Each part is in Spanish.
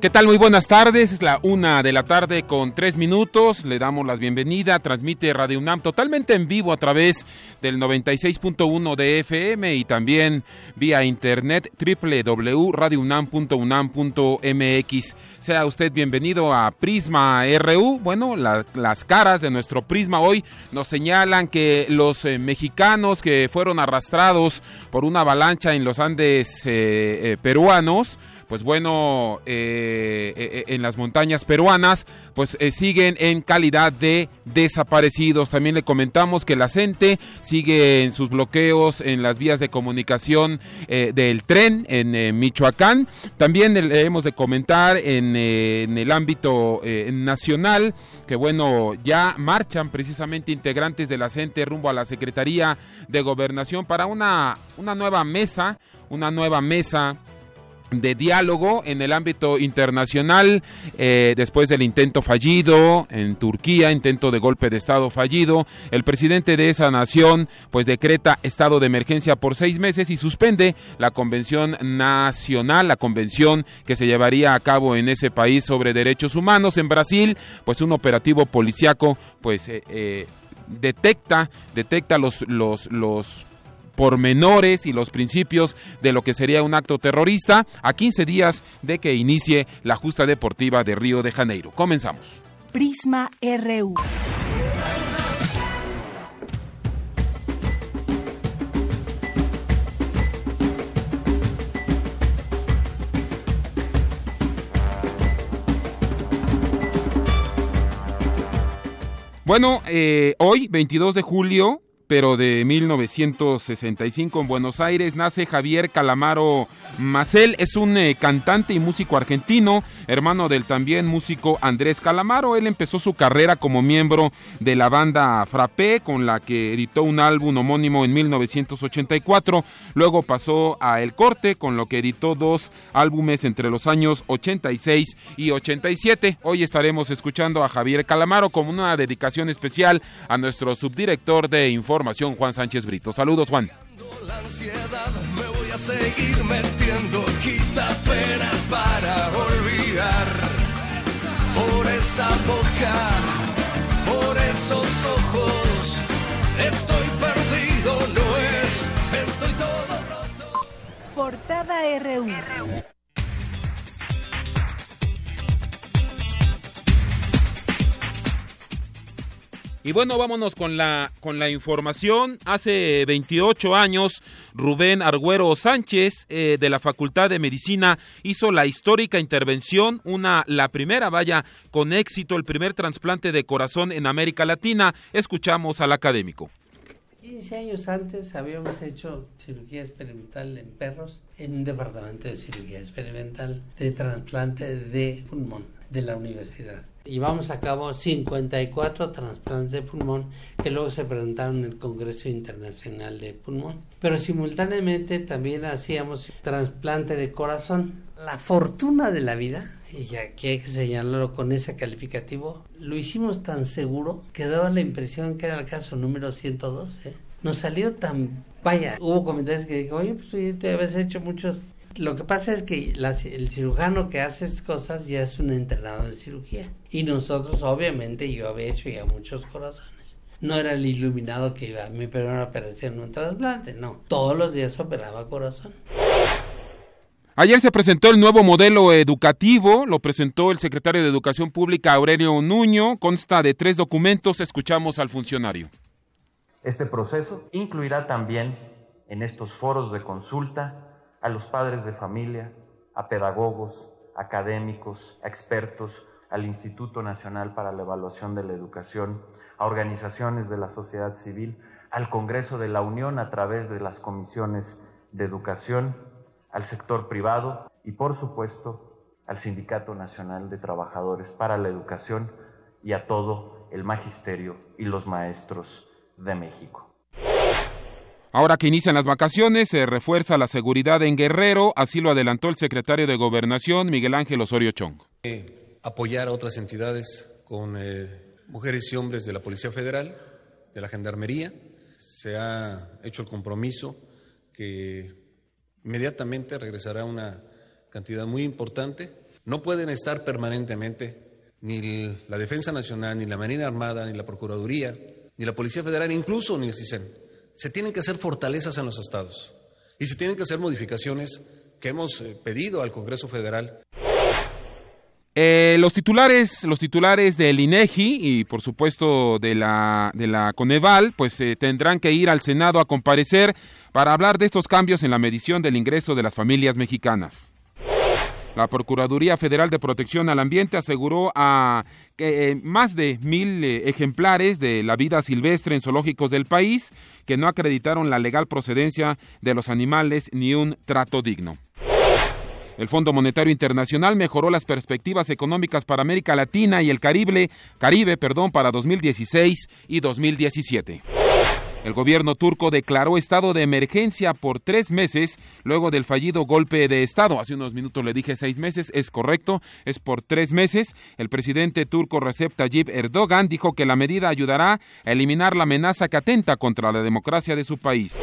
¿Qué tal? Muy buenas tardes. Es la una de la tarde con tres minutos. Le damos la bienvenida. Transmite Radio UNAM totalmente en vivo a través del 96.1 de FM y también vía internet www.radiounam.unam.mx. Sea usted bienvenido a Prisma RU. Bueno, las caras de nuestro Prisma hoy nos señalan que los eh, mexicanos que fueron arrastrados por una avalancha en los Andes eh, eh, peruanos pues bueno, eh, eh, eh, en las montañas peruanas, pues siguen en calidad de desaparecidos. También le comentamos que la CENTE sigue en sus bloqueos en las vías de comunicación del tren en Michoacán. También le hemos de comentar en, el ámbito nacional que bueno, ya marchan precisamente integrantes de la CENTE rumbo a la Secretaría de Gobernación para una, una nueva mesa, una nueva mesa de diálogo en el ámbito internacional eh, después del intento fallido en Turquía, intento de golpe de Estado fallido. El presidente de esa nación pues decreta estado de emergencia por seis meses y suspende la convención nacional, la convención que se llevaría a cabo en ese país sobre derechos humanos. En Brasil pues un operativo policiaco pues eh, eh, detecta, detecta los, los, los pormenores y los principios de lo que sería un acto terrorista a 15 días de que inicie la justa deportiva de Río de Janeiro. Comenzamos. Prisma RU. Bueno, eh, hoy, 22 de julio, pero de 1965 en Buenos Aires nace Javier Calamaro Macel, es un eh, cantante y músico argentino, hermano del también músico Andrés Calamaro. Él empezó su carrera como miembro de la banda Frappé, con la que editó un álbum homónimo en 1984. Luego pasó a El Corte, con lo que editó dos álbumes entre los años 86 y 87. Hoy estaremos escuchando a Javier Calamaro como una dedicación especial a nuestro subdirector de información información, Juan Sánchez Brito. Saludos, Juan. La ansiedad me voy a seguir metiendo, quita penas para olvidar. Por esa boca, por esos ojos, estoy perdido, no es, estoy todo roto. Portada RU. Y bueno, vámonos con la, con la información. Hace 28 años, Rubén Argüero Sánchez, eh, de la Facultad de Medicina, hizo la histórica intervención, una, la primera, vaya, con éxito, el primer trasplante de corazón en América Latina. Escuchamos al académico. 15 años antes habíamos hecho cirugía experimental en perros en un departamento de cirugía experimental de trasplante de pulmón de la universidad llevamos a cabo 54 trasplantes de pulmón que luego se presentaron en el Congreso Internacional de Pulmón. Pero simultáneamente también hacíamos trasplante de corazón. La fortuna de la vida, y aquí hay que señalarlo con ese calificativo, lo hicimos tan seguro que daba la impresión que era el caso número 112. Nos salió tan... Vaya, hubo comentarios que dijo, oye, pues tú habías hecho muchos lo que pasa es que el cirujano que hace estas cosas ya es un entrenador de cirugía. Y nosotros, obviamente, yo había hecho ya muchos corazones. No era el iluminado que iba a mi primera operación en un trasplante, no. Todos los días operaba corazón. Ayer se presentó el nuevo modelo educativo, lo presentó el secretario de Educación Pública Aurelio Nuño, consta de tres documentos, escuchamos al funcionario. Este proceso incluirá también en estos foros de consulta a los padres de familia, a pedagogos, académicos, expertos, al Instituto Nacional para la Evaluación de la Educación, a organizaciones de la sociedad civil, al Congreso de la Unión a través de las comisiones de educación, al sector privado y, por supuesto, al Sindicato Nacional de Trabajadores para la Educación y a todo el magisterio y los maestros de México. Ahora que inician las vacaciones, se refuerza la seguridad en Guerrero, así lo adelantó el secretario de Gobernación, Miguel Ángel Osorio Chong. Eh, apoyar a otras entidades con eh, mujeres y hombres de la Policía Federal, de la Gendarmería. Se ha hecho el compromiso que inmediatamente regresará una cantidad muy importante. No pueden estar permanentemente ni la Defensa Nacional, ni la Marina Armada, ni la Procuraduría, ni la Policía Federal, incluso ni el CISEN. Se tienen que hacer fortalezas en los estados y se tienen que hacer modificaciones que hemos eh, pedido al Congreso Federal. Eh, los titulares, los titulares del INEGI y por supuesto de la de la Coneval, pues eh, tendrán que ir al Senado a comparecer para hablar de estos cambios en la medición del ingreso de las familias mexicanas. La Procuraduría Federal de Protección al Ambiente aseguró a que eh, más de mil ejemplares de la vida silvestre en zoológicos del país que no acreditaron la legal procedencia de los animales ni un trato digno. El Fondo Monetario Internacional mejoró las perspectivas económicas para América Latina y el Caribe, Caribe perdón, para 2016 y 2017. El gobierno turco declaró estado de emergencia por tres meses luego del fallido golpe de Estado. Hace unos minutos le dije seis meses, es correcto, es por tres meses. El presidente turco Recep Tayyip Erdogan dijo que la medida ayudará a eliminar la amenaza que atenta contra la democracia de su país.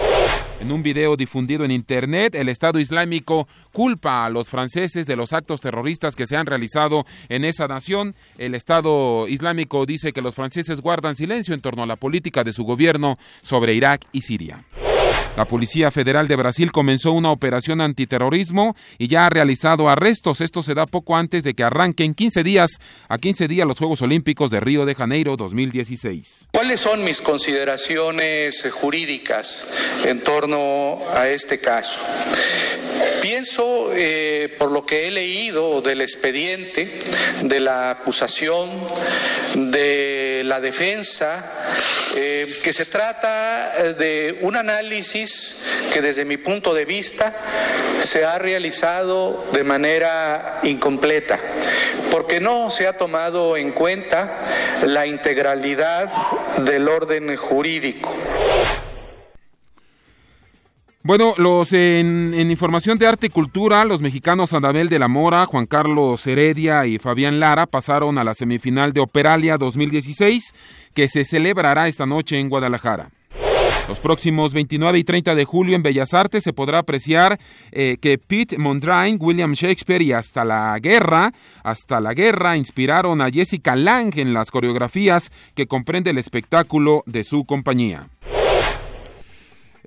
En un video difundido en Internet, el Estado Islámico culpa a los franceses de los actos terroristas que se han realizado en esa nación. El Estado Islámico dice que los franceses guardan silencio en torno a la política de su gobierno sobre Irak y Siria. La Policía Federal de Brasil comenzó una operación antiterrorismo y ya ha realizado arrestos. Esto se da poco antes de que arranquen 15 días a 15 días los Juegos Olímpicos de Río de Janeiro 2016. ¿Cuáles son mis consideraciones jurídicas en torno a este caso? Pienso, eh, por lo que he leído del expediente, de la acusación, de la defensa, eh, que se trata de un análisis que desde mi punto de vista se ha realizado de manera incompleta, porque no se ha tomado en cuenta la integralidad del orden jurídico. Bueno, los en, información de arte y cultura, los mexicanos Anabel de la Mora, Juan Carlos Heredia y Fabián Lara pasaron a la semifinal de Operalia 2016, que se celebrará esta noche en Guadalajara. Los próximos 29 y 30 de julio en Bellas Artes se podrá apreciar eh, que Pete Mondrian, William Shakespeare y Hasta la Guerra, Hasta la Guerra inspiraron a Jessica Lang en las coreografías que comprende el espectáculo de su compañía.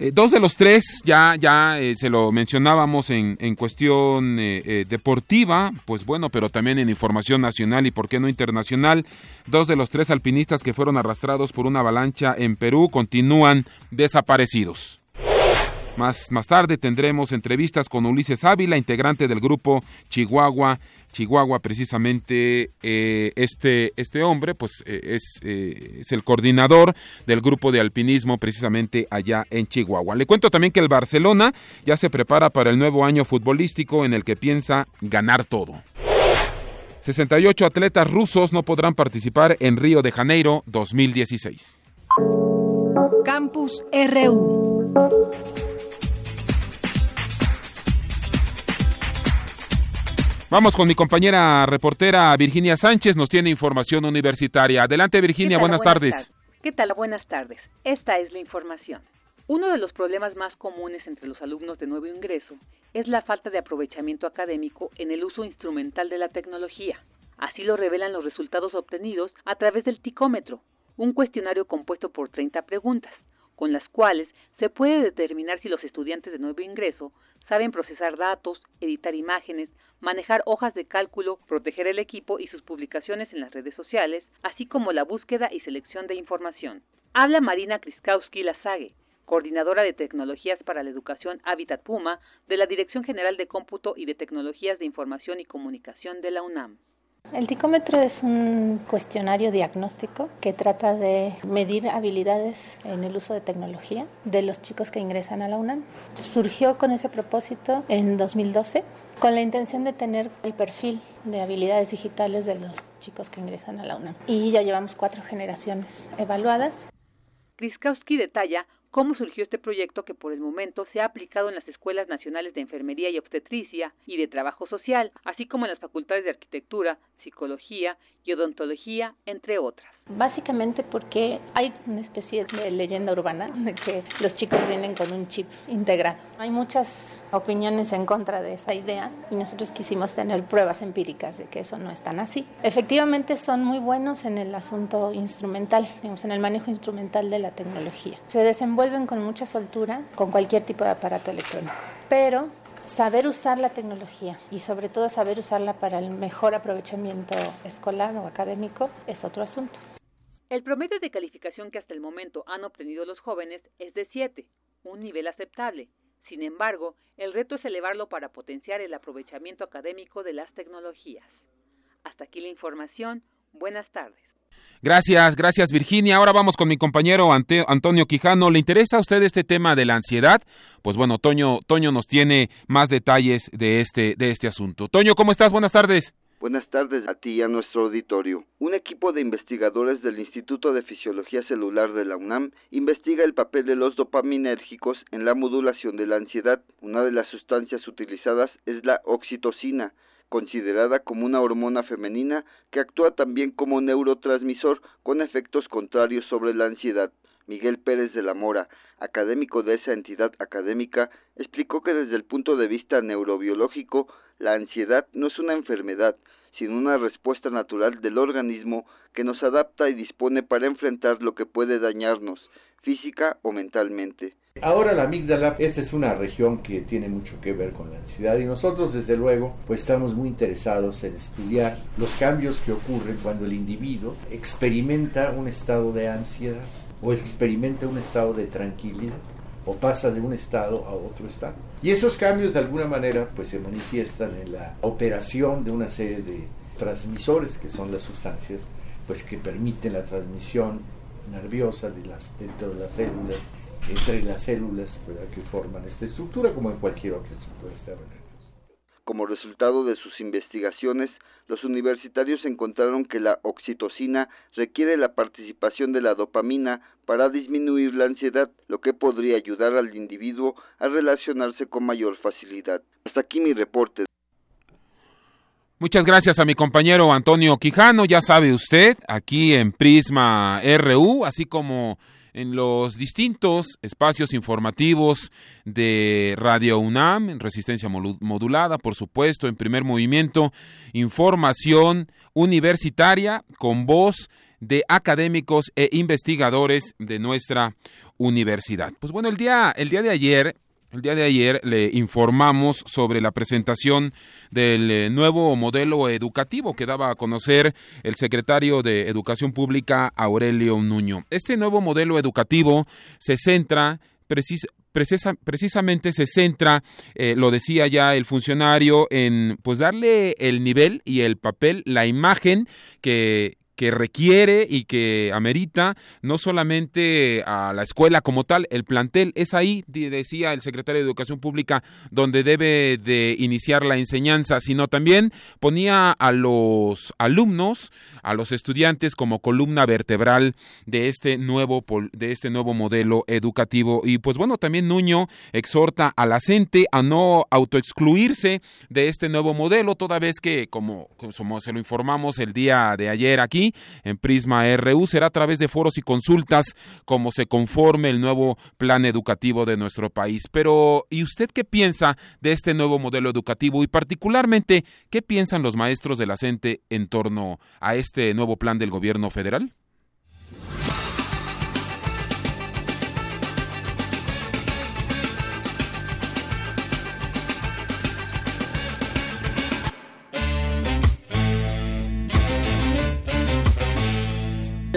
Eh, dos de los tres, ya, ya eh, se lo mencionábamos en, en cuestión eh, deportiva, pues bueno, pero también en información nacional y por qué no internacional. Dos de los tres alpinistas que fueron arrastrados por una avalancha en Perú continúan desaparecidos. Más, más tarde tendremos entrevistas con Ulises Ávila, integrante del grupo Chihuahua Chihuahua, precisamente eh, este, este hombre, pues eh, es, eh, es, el coordinador del grupo de alpinismo precisamente allá en Chihuahua. Le cuento también que el Barcelona ya se prepara para el nuevo año futbolístico en el que piensa ganar todo. 68 atletas rusos no podrán participar en Río de Janeiro 2016. Campus RU. Vamos con mi compañera reportera Virginia Sánchez, nos tiene información universitaria. Adelante Virginia, buenas, tardes. ¿Qué tal? Buenas tardes. Esta es la información. Uno de los problemas más comunes entre los alumnos de nuevo ingreso es la falta de aprovechamiento académico en el uso instrumental de la tecnología. Así lo revelan los resultados obtenidos a través del ticómetro, un cuestionario compuesto por 30 preguntas, con las cuales se puede determinar si los estudiantes de nuevo ingreso saben procesar datos, editar imágenes, manejar hojas de cálculo, proteger el equipo y sus publicaciones en las redes sociales, así como la búsqueda y selección de información. Habla Marina Kriskowski Lazague, coordinadora de tecnologías para la educación Habitat Puma de la Dirección General de Cómputo y de Tecnologías de Información y Comunicación de la UNAM. El ticómetro es un cuestionario diagnóstico que trata de medir habilidades en el uso de tecnología de los chicos que ingresan a la UNAM. Surgió con ese propósito en 2012 con la intención de tener el perfil de habilidades digitales de los chicos que ingresan a la UNAM. Y ya llevamos cuatro generaciones evaluadas. Kriskowski detalla cómo surgió este proyecto que por el momento se ha aplicado en las Escuelas Nacionales de Enfermería y Obstetricia y de Trabajo Social, así como en las facultades de Arquitectura, Psicología y Odontología, entre otras. Básicamente porque hay una especie de leyenda urbana de que los chicos vienen con un chip integrado. Hay muchas opiniones en contra de esa idea y nosotros quisimos tener pruebas empíricas de que eso no es tan así. Efectivamente son muy buenos en el asunto instrumental, digamos, en el manejo instrumental de la tecnología. Se desenvuelven con mucha soltura con cualquier tipo de aparato electrónico, pero saber usar la tecnología y sobre todo saber usarla para el mejor aprovechamiento escolar o académico es otro asunto. El promedio de calificación que hasta el momento han obtenido los jóvenes es de 7, un nivel aceptable. Sin embargo, el reto es elevarlo para potenciar el aprovechamiento académico de las tecnologías. Hasta aquí la información. Buenas tardes. Gracias, gracias Virginia. Ahora vamos con mi compañero Antonio Quijano. ¿Le interesa a usted este tema de la ansiedad? Pues bueno, Toño, Toño nos tiene más detalles de este, de este asunto. Toño, ¿cómo estás? Buenas tardes. Buenas tardes a ti y a nuestro auditorio. Un equipo de investigadores del Instituto de Fisiología Celular de la UNAM investiga el papel de los dopaminérgicos en la modulación de la ansiedad. Una de las sustancias utilizadas es la oxitocina, considerada como una hormona femenina que actúa también como neurotransmisor con efectos contrarios sobre la ansiedad. Miguel Pérez de la Mora, académico de esa entidad académica, explicó que desde el punto de vista neurobiológico, la ansiedad no es una enfermedad, sino una respuesta natural del organismo que nos adapta y dispone para enfrentar lo que puede dañarnos, física o mentalmente. Ahora la amígdala, esta es una región que tiene mucho que ver con la ansiedad y nosotros desde luego pues estamos muy interesados en estudiar los cambios que ocurren cuando el individuo experimenta un estado de ansiedad o experimenta un estado de tranquilidad o pasa de un estado a otro estado. Y esos cambios de alguna manera pues se manifiestan en la operación de una serie de transmisores que son las sustancias pues que permiten la transmisión nerviosa de las, dentro de las células, entre las células que forman esta estructura como en cualquier otra estructura nervioso. Como resultado de sus investigaciones, los universitarios encontraron que la oxitocina requiere la participación de la dopamina para disminuir la ansiedad, lo que podría ayudar al individuo a relacionarse con mayor facilidad. Hasta aquí mi reporte. Muchas gracias a mi compañero Antonio Quijano, ya sabe usted, aquí en Prisma RU, así como en los distintos espacios informativos de Radio UNAM, en resistencia modulada, por supuesto, en primer movimiento, información universitaria con voz de académicos e investigadores de nuestra universidad. Pues bueno, el día, el día de ayer el día de ayer le informamos sobre la presentación del eh, nuevo modelo educativo que daba a conocer el secretario de Educación Pública Aurelio Nuño. Este nuevo modelo educativo se centra precisamente se centra, eh, lo decía ya el funcionario, en pues darle el nivel y el papel, la imagen que, que requiere y que amerita no solamente a la escuela como tal, el plantel. Es ahí, decía el secretario de Educación Pública, donde debe de iniciar la enseñanza, sino también ponía a los alumnos, a los estudiantes como columna vertebral de este nuevo de este nuevo modelo educativo. Y pues bueno, también Nuño exhorta a la gente a no autoexcluirse de este nuevo modelo, toda vez que como, como se lo informamos el día de ayer aquí en Prisma RU. Será a través de foros y consultas como se conforme el nuevo plan educativo de nuestro país. Pero, ¿y usted qué piensa de este nuevo modelo educativo y particularmente qué piensan los maestros de la CENTE en torno a este nuevo plan del gobierno federal?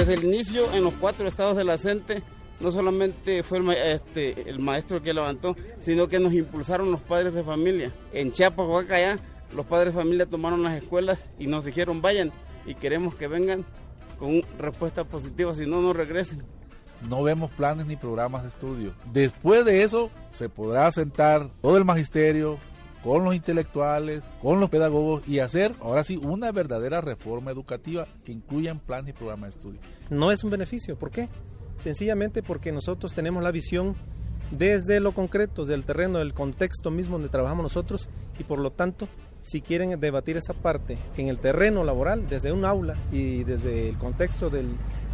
Desde el inicio, en los cuatro estados de la no solamente fue el, este, el maestro que levantó, sino que nos impulsaron los padres de familia. En Chiapas, Oaxaca, los padres de familia tomaron las escuelas y nos dijeron vayan y queremos que vengan con respuesta positiva, si no, no regresen. No vemos planes ni programas de estudio. Después de eso, se podrá sentar todo el magisterio, con los intelectuales, con los pedagogos y hacer ahora sí una verdadera reforma educativa que incluya planes y programas de estudio. No es un beneficio, ¿por qué? sencillamente porque nosotros tenemos la visión desde lo concreto, desde el terreno, del contexto mismo donde trabajamos nosotros y por lo tanto si quieren debatir esa parte en el terreno laboral, desde un aula y desde el contexto del,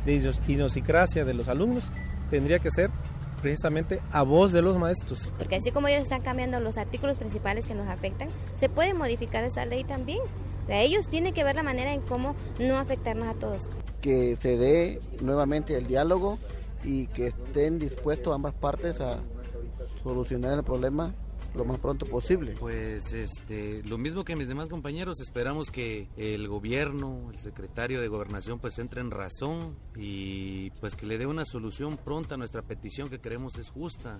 de idiosincrasia de los alumnos, tendría que ser precisamente a voz de los maestros. Porque así como ellos están cambiando los artículos principales que nos afectan, se puede modificar esa ley también. O sea, ellos tienen que ver la manera en cómo no afectarnos a todos. Que se dé nuevamente el diálogo y que estén dispuestos ambas partes a solucionar el problema lo más pronto posible. Pues este, lo mismo que mis demás compañeros, esperamos que el gobierno, el secretario de gobernación pues entre en razón y pues que le dé una solución pronta a nuestra petición que creemos es justa.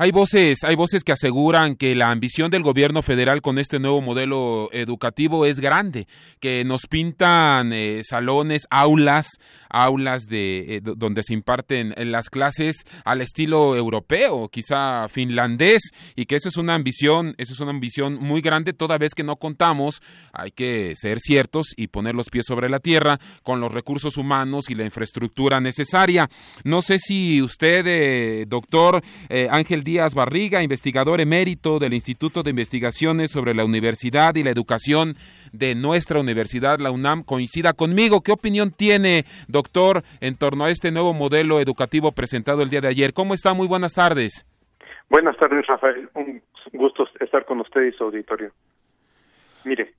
Hay voces, hay voces que aseguran que la ambición del gobierno federal con este nuevo modelo educativo es grande, que nos pintan eh, salones, aulas, aulas de eh, donde se imparten las clases al estilo europeo, quizá finlandés, y que eso es una ambición, eso es una ambición muy grande toda vez que no contamos, hay que ser ciertos y poner los pies sobre la tierra con los recursos humanos y la infraestructura necesaria. No sé si usted, eh, doctor Ángel Díaz Barriga, investigador emérito del Instituto de Investigaciones sobre la Universidad y la Educación de nuestra universidad, la UNAM, coincida conmigo. ¿Qué opinión tiene, doctor, en torno a este nuevo modelo educativo presentado el día de ayer? ¿Cómo está? Muy buenas tardes. Buenas tardes, Rafael. Un gusto estar con usted y su auditorio. Mire,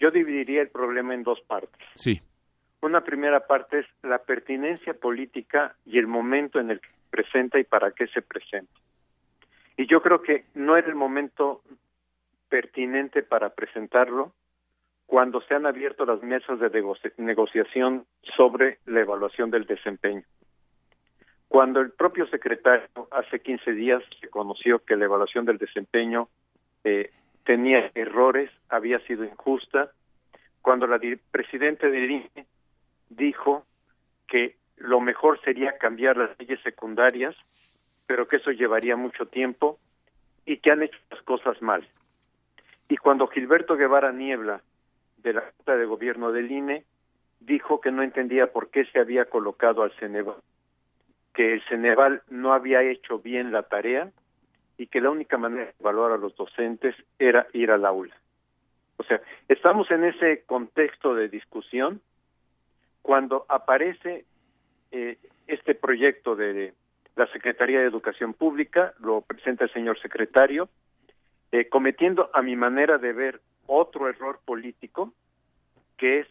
yo dividiría el problema en dos partes. Sí. Una primera parte es la pertinencia política y el momento en el que se presenta y para qué se presenta. Y yo creo que no era el momento pertinente para presentarlo cuando se han abierto las mesas de negociación sobre la evaluación del desempeño. Cuando el propio secretario hace 15 días reconoció que la evaluación del desempeño eh, tenía errores, había sido injusta, cuando la presidenta del INE dijo que lo mejor sería cambiar las leyes secundarias pero que eso llevaría mucho tiempo y que han hecho las cosas mal. Y cuando Gilberto Guevara Niebla, de la Junta de Gobierno del INE, dijo que no entendía por qué se había colocado al Ceneval, que el Ceneval no había hecho bien la tarea y que la única manera de evaluar a los docentes era ir al aula. O sea, estamos en ese contexto de discusión cuando aparece eh, este proyecto de la Secretaría de Educación Pública, lo presenta el señor secretario, eh, cometiendo a mi manera de ver otro error político, que es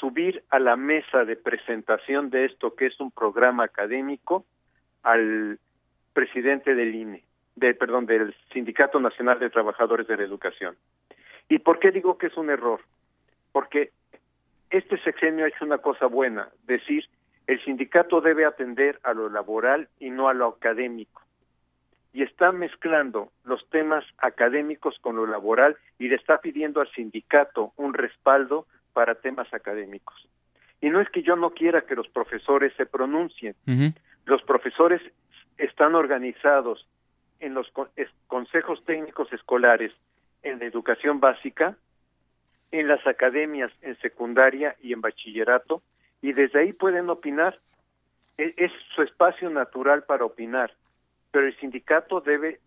subir a la mesa de presentación de esto que es un programa académico al presidente del INE, de, perdón, del Sindicato Nacional de Trabajadores de la Educación. ¿Y por qué digo que es un error? Porque este sexenio ha hecho una cosa buena, decir el sindicato debe atender a lo laboral y no a lo académico. Y está mezclando los temas académicos con lo laboral y le está pidiendo al sindicato un respaldo para temas académicos. Y no es que yo no quiera que los profesores se pronuncien. Los profesores están organizados en los consejos técnicos escolares en la educación básica, en las academias en secundaria y en bachillerato, y desde ahí pueden opinar. E, es, su espacio natural para opinar, pero el sindicato debe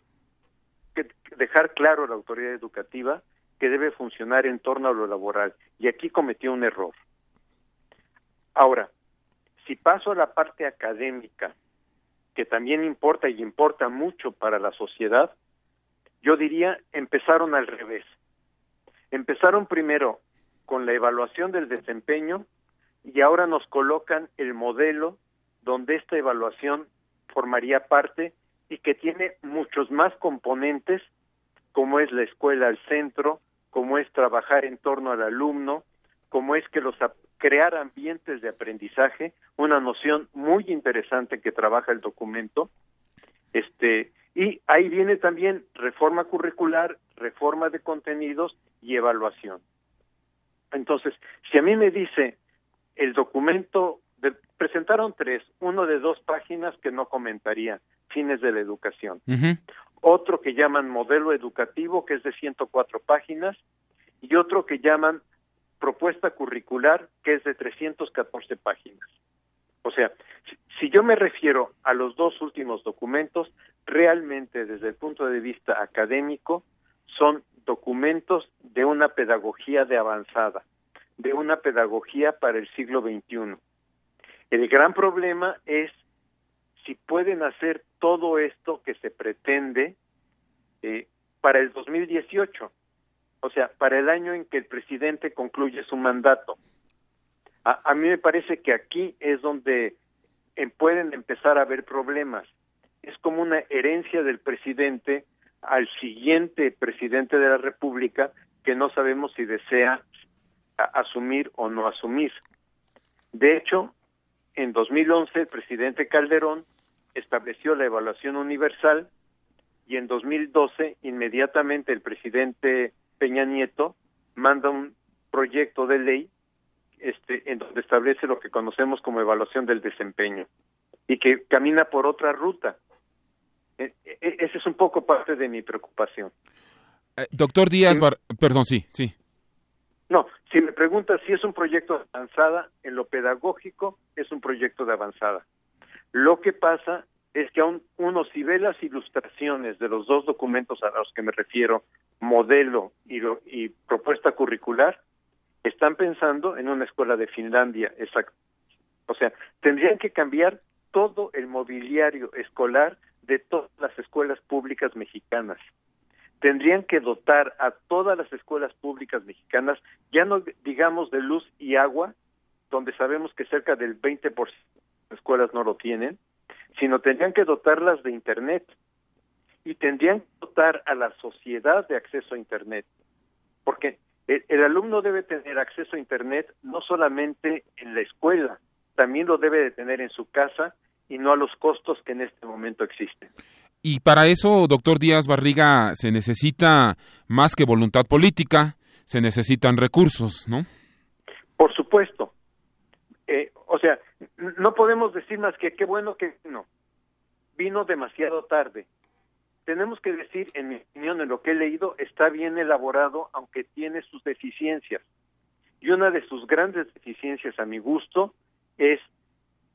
dejar claro a la autoridad educativa que debe funcionar en torno a lo laboral y aquí cometió un error. Ahora, si paso a la parte académica, que también importa y importa mucho para la sociedad, yo diría empezaron al revés. Empezaron primero con la evaluación del desempeño y ahora nos colocan el modelo donde esta evaluación formaría parte y que tiene muchos más componentes como es la escuela al centro, como es trabajar en torno al alumno, como es que los crear ambientes de aprendizaje, una noción muy interesante que trabaja el documento. Este, y ahí viene también reforma curricular, reforma de contenidos y evaluación. Entonces, si a mí me dice el documento, presentaron tres, uno de dos páginas que no comentaría, fines de la educación. otro que llaman modelo educativo, que es de 104 páginas, y otro que llaman propuesta curricular, que es de 314 páginas. O sea, si yo me refiero a los dos últimos documentos, realmente desde el punto de vista académico son documentos de una pedagogía de avanzada, de una pedagogía para el siglo XXI. El gran problema es si pueden hacer todo esto que se pretende eh, para el 2018, o sea, para el año en que el presidente concluye su mandato. A, a mí me parece que aquí es donde eh, pueden empezar a haber problemas. Es como una herencia del presidente al siguiente presidente de la República que no sabemos si desea asumir o no asumir. De hecho, en 2011 el presidente Calderón estableció la evaluación universal y en 2012 inmediatamente el presidente Peña Nieto manda un proyecto de ley este en donde establece lo que conocemos como evaluación del desempeño y que camina por otra ruta. E, e, ese es un poco parte de mi preocupación. Eh, doctor Díaz, perdón, sí, sí. No, si me preguntas si es un proyecto de avanzada, en lo pedagógico es un proyecto de avanzada. Lo que pasa es que aún uno si ve las ilustraciones de los dos documentos a los que me refiero, modelo y, y propuesta curricular, están pensando en una escuela de Finlandia, exacto. O sea, tendrían que cambiar todo el mobiliario escolar de todas las escuelas públicas mexicanas. Tendrían que dotar a todas las escuelas públicas mexicanas, ya no digamos de luz y agua, donde sabemos que cerca del 20% de escuelas no lo tienen, sino tendrían que dotarlas de Internet y tendrían que dotar a la sociedad de acceso a Internet, porque el, el, alumno debe tener acceso a Internet no solamente en la escuela, también lo debe de tener en su casa y no a los costos que en este momento existen. Y para eso, doctor Díaz Barriga, se necesita más que voluntad política, se necesitan recursos, ¿no? Por supuesto. Eh, o sea, no podemos decir más que qué bueno que no. Vino demasiado tarde. Tenemos que decir, en mi opinión, en lo que he leído, está bien elaborado, aunque tiene sus deficiencias. Y una de sus grandes deficiencias, a mi gusto, es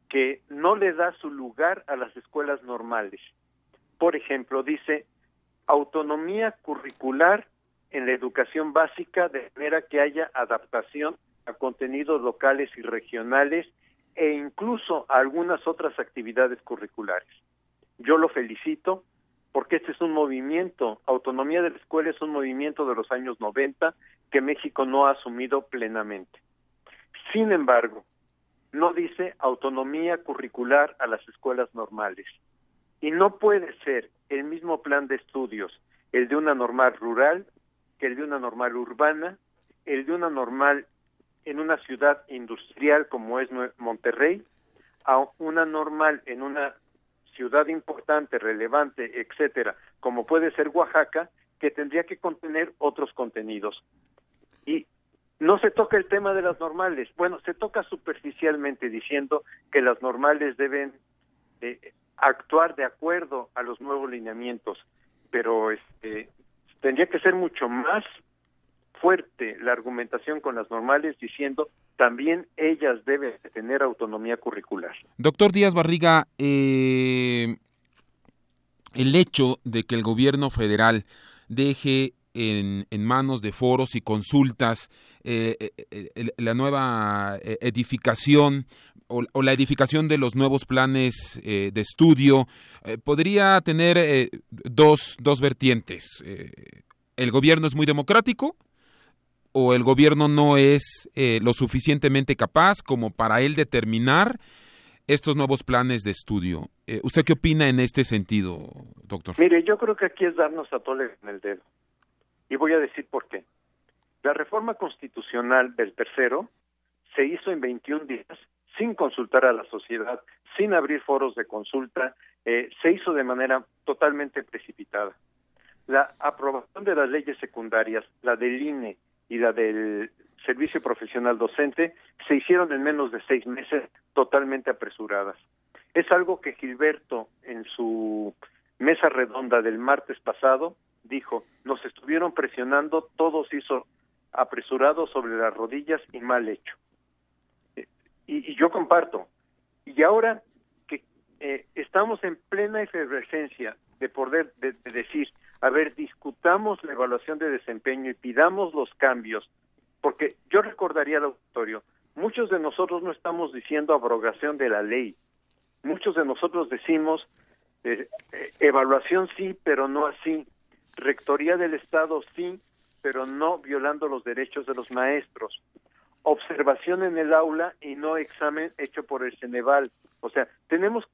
que no le da su lugar a las escuelas normales. Por ejemplo, dice autonomía curricular en la educación básica de manera que haya adaptación a contenidos locales y regionales e incluso a algunas otras actividades curriculares. Yo lo felicito porque este es un movimiento, autonomía de la escuela es un movimiento de los años 90 que México no ha asumido plenamente. Sin embargo, no dice autonomía curricular a las escuelas normales. Y no puede ser el mismo plan de estudios, el de una normal rural, que el de una normal urbana, el de una normal en una ciudad industrial como es Monterrey, a una normal en una ciudad importante, relevante, etcétera, como puede ser Oaxaca, que tendría que contener otros contenidos. Y no se toca el tema de las normales. Bueno, se toca superficialmente diciendo que las normales deben eh, actuar de acuerdo a los nuevos lineamientos, pero este, tendría que ser mucho más fuerte la argumentación con las normales diciendo también ellas deben tener autonomía curricular. Doctor Díaz Barriga, eh, el hecho de que el gobierno federal deje en, manos de foros y consultas eh, eh, la nueva edificación o, la edificación de los nuevos planes de estudio podría tener dos, dos vertientes. el gobierno es muy democrático o el gobierno no es eh, lo suficientemente capaz como para él determinar estos nuevos planes de estudio. Eh, ¿Usted qué opina en este sentido, doctor? Mire, yo creo que aquí es darnos a tole en el dedo. Y voy a decir por qué. La reforma constitucional del tercero se hizo en 21 días sin consultar a la sociedad, sin abrir foros de consulta, eh, se hizo de manera totalmente precipitada. La aprobación de las leyes secundarias, la del INE, y la del servicio profesional docente se hicieron en menos de seis meses totalmente apresuradas. Es algo que Gilberto en su mesa redonda del martes pasado, dijo, nos estuvieron presionando, todo se hizo apresurado sobre las rodillas y mal hecho. Eh, y, yo comparto. Y ahora que eh, estamos en plena efervescencia de poder de decir, a ver, discutamos la evaluación de desempeño y pidamos los cambios, porque yo recordaría al auditorio, muchos de nosotros no estamos diciendo abrogación de la ley, muchos de nosotros decimos eh, eh, evaluación sí, pero no así, rectoría del Estado sí, pero no violando los derechos de los maestros, observación en el aula y no examen hecho por el Ceneval. O sea, tenemos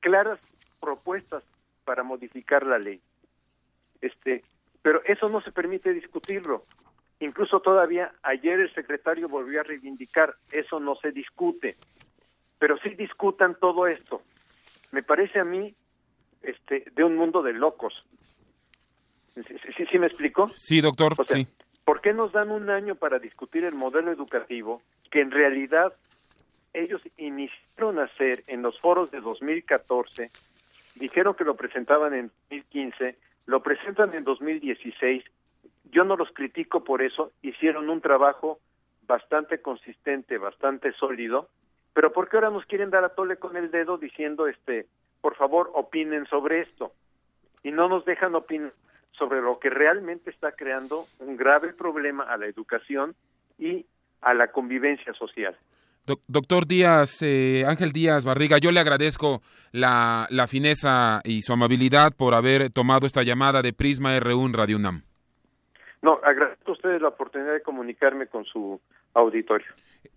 claras propuestas para modificar la ley. Este, pero eso no se permite discutirlo. Incluso todavía ayer el secretario volvió a reivindicar, eso no se discute. Pero sí discutan todo esto. Me parece a mí este de un mundo de locos. ¿Sí, sí, me explico? Sí, doctor, sí. ¿Por qué nos dan un año para discutir el modelo educativo que en realidad ellos iniciaron a hacer en los foros de 2014, dijeron que lo presentaban en 2015 lo presentan en 2016. Yo no los critico por eso, hicieron un trabajo bastante consistente, bastante sólido, pero ¿por qué ahora nos quieren dar a tole con el dedo diciendo, este, por favor, opinen sobre esto? Y no nos dejan opinar sobre lo que realmente está creando un grave problema a la educación y a la convivencia social doctor Díaz, eh, Ángel Díaz Barriga, yo le agradezco la, la, fineza y su amabilidad por haber tomado esta llamada de Prisma R1 Radio UNAM. No, agradezco a ustedes la oportunidad de comunicarme con su auditorio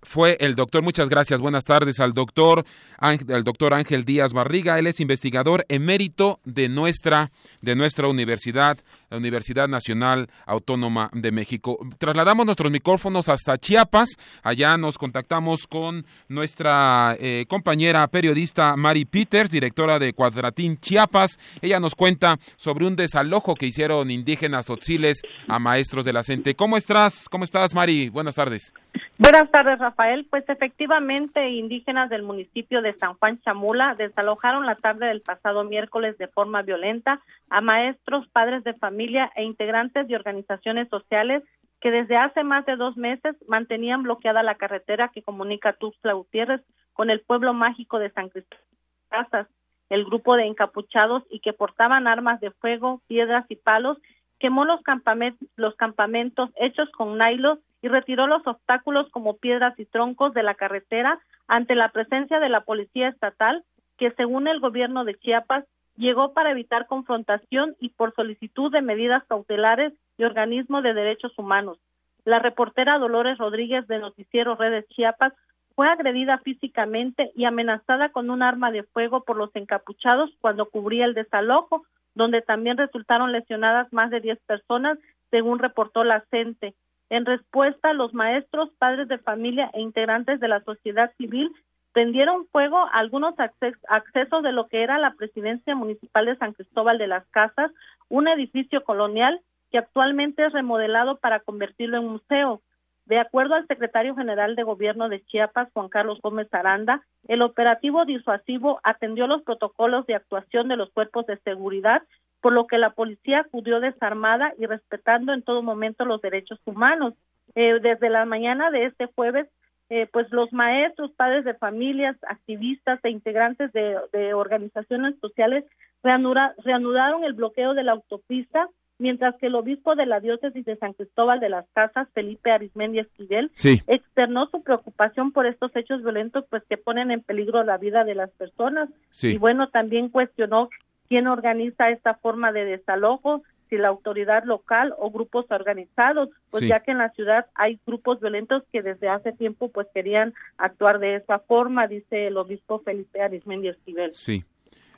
fue el doctor, muchas gracias, buenas tardes al doctor, al doctor Ángel Díaz Barriga, él es investigador emérito de nuestra, de nuestra universidad, la Universidad Nacional Autónoma de México. Trasladamos nuestros micrófonos hasta Chiapas, allá nos contactamos con nuestra eh, compañera periodista Mari Peters, directora de Cuadratín Chiapas, ella nos cuenta sobre un desalojo que hicieron indígenas otziles a maestros de la CENTE. ¿Cómo estás? ¿Cómo estás, Mari? Buenas tardes. Buenas tardes, Rafael. Pues efectivamente, indígenas del municipio de San Juan Chamula desalojaron la tarde del pasado miércoles de forma violenta a maestros, padres de familia e integrantes de organizaciones sociales que desde hace más de dos meses mantenían bloqueada la carretera que comunica Tuxtla Gutiérrez con el pueblo mágico de San Cristóbal Casas. El grupo de encapuchados y que portaban armas de fuego, piedras y palos quemó los, campamentos, hechos con nylon y retiró los obstáculos como piedras y troncos de la carretera ante la presencia de la Policía Estatal, que según el gobierno de Chiapas llegó para evitar confrontación y por solicitud de medidas cautelares y organismos de derechos humanos. La reportera Dolores Rodríguez de Noticiero Redes Chiapas fue agredida físicamente y amenazada con un arma de fuego por los encapuchados cuando cubría el desalojo, donde también resultaron lesionadas más de 10 personas, según reportó la CENTE. En respuesta, los maestros, padres de familia e integrantes de la sociedad civil prendieron fuego a algunos accesos de lo que era la presidencia municipal de San Cristóbal de las Casas, un edificio colonial que actualmente es remodelado para convertirlo en museo. De acuerdo al secretario general de Gobierno de Chiapas, Juan Carlos Gómez Aranda, el operativo disuasivo atendió los protocolos de actuación de los cuerpos de seguridad por lo que la policía acudió desarmada y respetando en todo momento los derechos humanos. Eh, desde la mañana de este jueves, eh, pues los maestros, padres de familias, activistas e integrantes de, organizaciones sociales reanudaron el bloqueo de la autopista, mientras que el obispo de la diócesis de San Cristóbal de las Casas, Felipe Arismendi Esquivel, externó su preocupación por estos hechos violentos, pues que ponen en peligro la vida de las personas. Y bueno, también cuestionó quién organiza esta forma de desalojo, si la autoridad local o grupos organizados, pues ya que en la ciudad hay grupos violentos que desde hace tiempo pues querían actuar de esa forma, dice el obispo Felipe Arismendi Esquivel. Sí.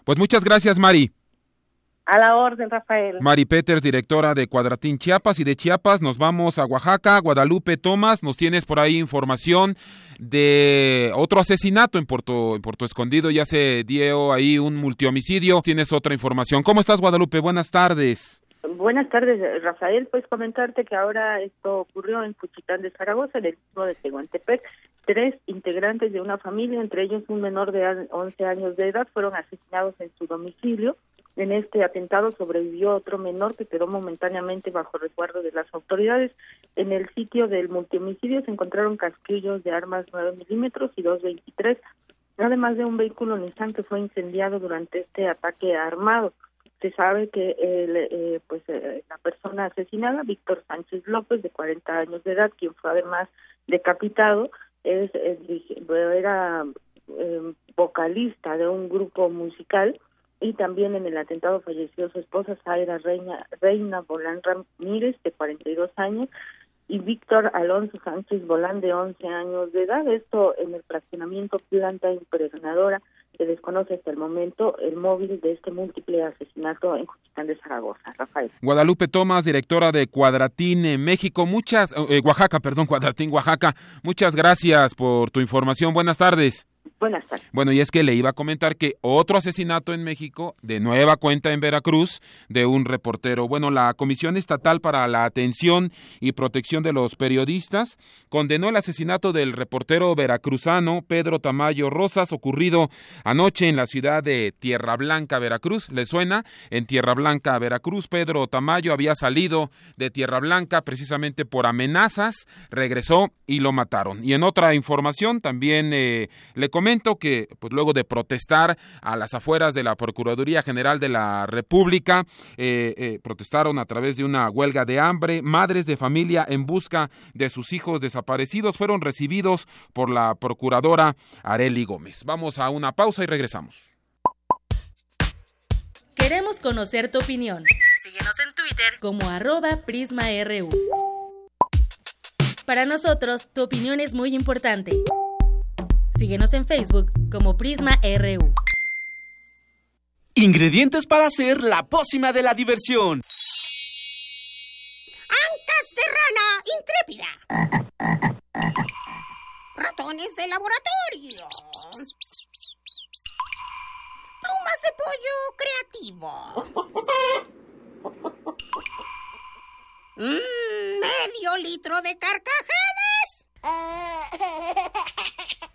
Pues muchas gracias, Mari. A la orden, Rafael. Mari Peters, directora de Cuadratín Chiapas y de Chiapas, nos vamos a Oaxaca. Guadalupe Tomás, nos tienes por ahí información de otro asesinato en Puerto, en Puerto Escondido. Ya se dio ahí un multihomicidio. Tienes otra información. ¿Cómo estás, Guadalupe? Buenas tardes. Buenas tardes, Rafael. Pues comentarte que ahora esto ocurrió en Cuchitán de Zaragoza, en el estado de Tehuantepec. Tres integrantes de una familia, entre ellos un menor de 11 años de edad, fueron asesinados en su domicilio En este atentado sobrevivió otro menor que quedó momentáneamente bajo resguardo de las autoridades. En el sitio del multihomicidio se encontraron casquillos de armas 9 milímetros y 223, además de un vehículo Nissan que fue incendiado durante este ataque armado. Se sabe que el, eh, pues eh, la persona asesinada, Víctor Sánchez López, de 40 años de edad, quien fue además decapitado, es, era eh, vocalista de un grupo musical y también en el atentado falleció su esposa Zaira Reina, Reina Bolán Ramírez, de 42 años, y Víctor Alonso Sánchez Bolán, de 11 años de edad. Esto en el fraccionamiento Planta Impregnadora. Se desconoce hasta el momento el móvil de este múltiple asesinato en Juchitán de Zaragoza. Rafael. Guadalupe Tomás, directora de Cuadratín México. Muchas, eh, Oaxaca, perdón, Cuadratín, Oaxaca. Muchas gracias por tu información. Buenas tardes. Buenas tardes. Bueno, y es que le iba a comentar que otro asesinato en México, de nueva cuenta en Veracruz, de un reportero. Bueno, la Comisión Estatal para la Atención y Protección de los Periodistas condenó el asesinato del reportero veracruzano Pedro Tamayo Rosas, ocurrido anoche en la ciudad de Tierra Blanca, Veracruz. ¿Le suena? En Tierra Blanca, Veracruz, Pedro Tamayo había salido de Tierra Blanca precisamente por amenazas, regresó y lo mataron. Y en otra información también eh, le comento que pues luego de protestar a las afueras de la Procuraduría General de la República, eh, eh, protestaron a través de una huelga de hambre, madres de familia en busca de sus hijos desaparecidos fueron recibidos por la procuradora Areli Gómez. Vamos a una pausa y regresamos. Queremos conocer tu opinión. Síguenos en Twitter como arroba PrismaRU. Para nosotros, tu opinión es muy importante. Síguenos en Facebook como Prisma RU. Ingredientes para hacer la pócima de la diversión. Ancas de rana intrépida. Ratones de laboratorio. Plumas de pollo creativo. Mm, medio litro de carcajadas.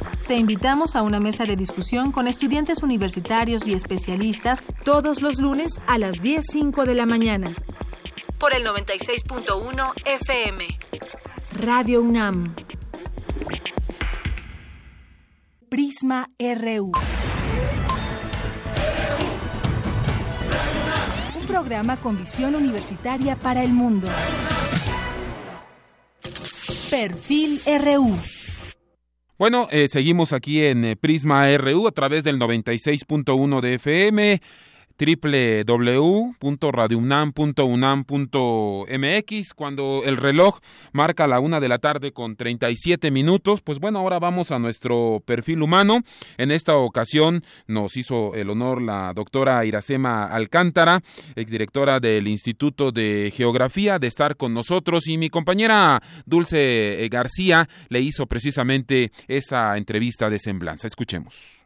Te invitamos a una mesa de discusión con estudiantes universitarios y especialistas todos los lunes a las 10.05 de la mañana. Por el 96.1 FM. Radio UNAM. Prisma RU. Un programa con visión universitaria para el mundo. Perfil RU. Bueno, eh, seguimos aquí en eh, Prisma RU a través del 96.1 de FM www.radiounam.unam.mx cuando el reloj marca la una de la tarde con 37 minutos. Pues bueno, ahora vamos a nuestro perfil humano. En esta ocasión nos hizo el honor la doctora Iracema Alcántara, exdirectora del Instituto de Geografía, de estar con nosotros y mi compañera Dulce García le hizo precisamente esta entrevista de semblanza. Escuchemos.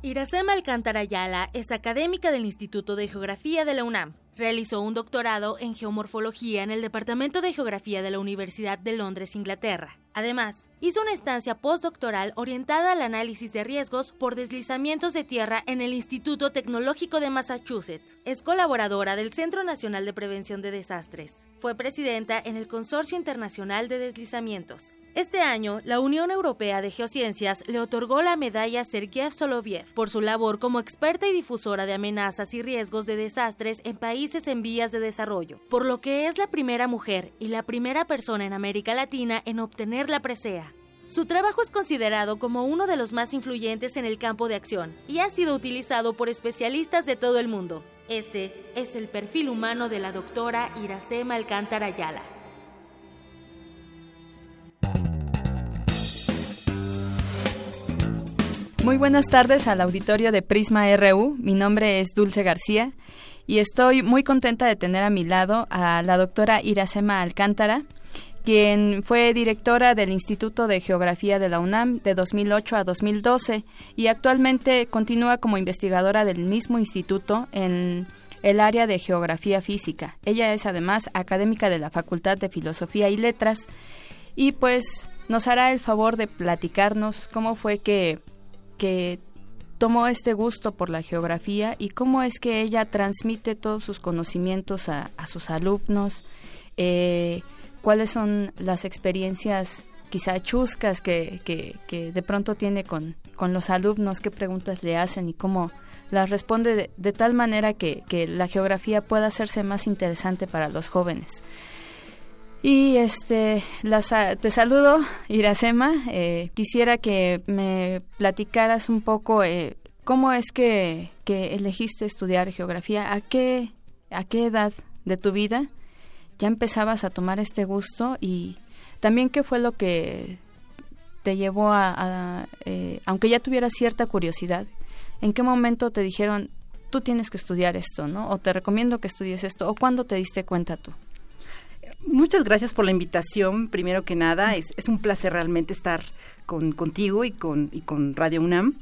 Iracema Alcántara Ayala es académica del Instituto de Geografía de la UNAM. Realizó un doctorado en geomorfología en el Departamento de Geografía de la Universidad de Londres, Inglaterra. Además, hizo una estancia postdoctoral orientada al análisis de riesgos por deslizamientos de tierra en el Instituto Tecnológico de Massachusetts. Es colaboradora del Centro Nacional de Prevención de Desastres. Fue presidenta en el Consorcio Internacional de Deslizamientos. Este año, la Unión Europea de Geociencias le otorgó la medalla Sergei Soloviev por su labor como experta y difusora de amenazas y riesgos de desastres en países en vías de desarrollo, por lo que es la primera mujer y la primera persona en América Latina en obtener la presea. Su trabajo es considerado como uno de los más influyentes en el campo de acción y ha sido utilizado por especialistas de todo el mundo. Este es el perfil humano de la doctora Iracema Alcántara Ayala. Muy buenas tardes al auditorio de Prisma RU. Mi nombre es Dulce García y estoy muy contenta de tener a mi lado a la doctora Iracema Alcántara, quien fue directora del Instituto de Geografía de la UNAM de 2008 a 2012 y actualmente continúa como investigadora del mismo instituto en el área de Geografía Física. Ella es además académica de la Facultad de Filosofía y Letras y pues nos hará el favor de platicarnos cómo fue que que tomó este gusto por la geografía y cómo es que ella transmite todos sus conocimientos a, sus alumnos, eh, cuáles son las experiencias quizá chuscas que, que, de pronto tiene con, con, los alumnos, qué preguntas le hacen y cómo las responde de, tal manera que, que la geografía pueda hacerse más interesante para los jóvenes. Y este, te saludo, Iracema. Eh, quisiera que me platicaras un poco eh, cómo es que, que, elegiste estudiar geografía, a qué, a qué edad de tu vida ya empezabas a tomar este gusto y también qué fue lo que te llevó a, eh, aunque ya tuvieras cierta curiosidad, en qué momento te dijeron tú tienes que estudiar esto, ¿no? O te recomiendo que estudies esto, o cuándo te diste cuenta tú. Muchas gracias por la invitación. Primero que nada, es, es un placer realmente estar con, contigo y con, y con Radio UNAM.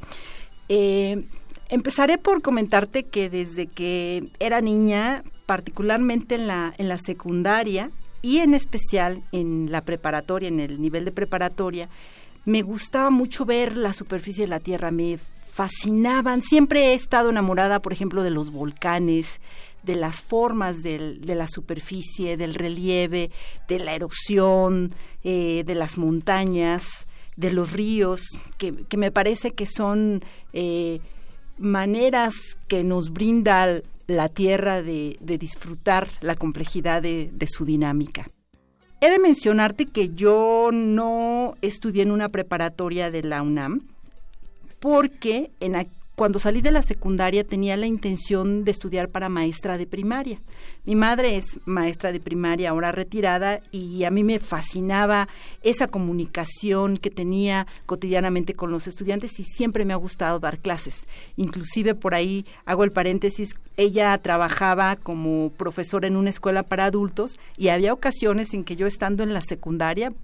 Eh, empezaré por comentarte que desde que era niña, particularmente en la, en la secundaria y en especial en la preparatoria, en el nivel de preparatoria, me gustaba mucho ver la superficie de la Tierra, me fascinaban. Siempre he estado enamorada, por ejemplo, de los volcanes, de las formas de la superficie, del relieve, de la erosión, eh, de las montañas, de los ríos, que, me parece que son eh, maneras que nos brinda la tierra de, disfrutar la complejidad de, de, su dinámica. He de mencionarte que yo no estudié en una preparatoria de la UNAM porque en, cuando salí de la secundaria tenía la intención de estudiar para maestra de primaria. Mi madre es maestra de primaria, ahora retirada, y a mí me fascinaba esa comunicación que tenía cotidianamente con los estudiantes y siempre me ha gustado dar clases. Inclusive por ahí hago el paréntesis, ella trabajaba como profesora en una escuela para adultos y había ocasiones en que yo estando en la secundaria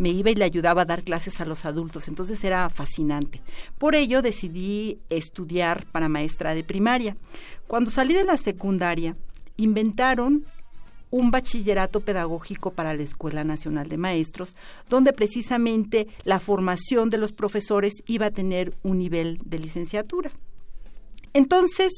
me iba y le ayudaba a dar clases a los adultos, entonces era fascinante. Por ello decidí estudiar para maestra de primaria. Cuando salí de la secundaria, inventaron un bachillerato pedagógico para la Escuela Nacional de Maestros, donde precisamente la formación de los profesores iba a tener un nivel de licenciatura. Entonces,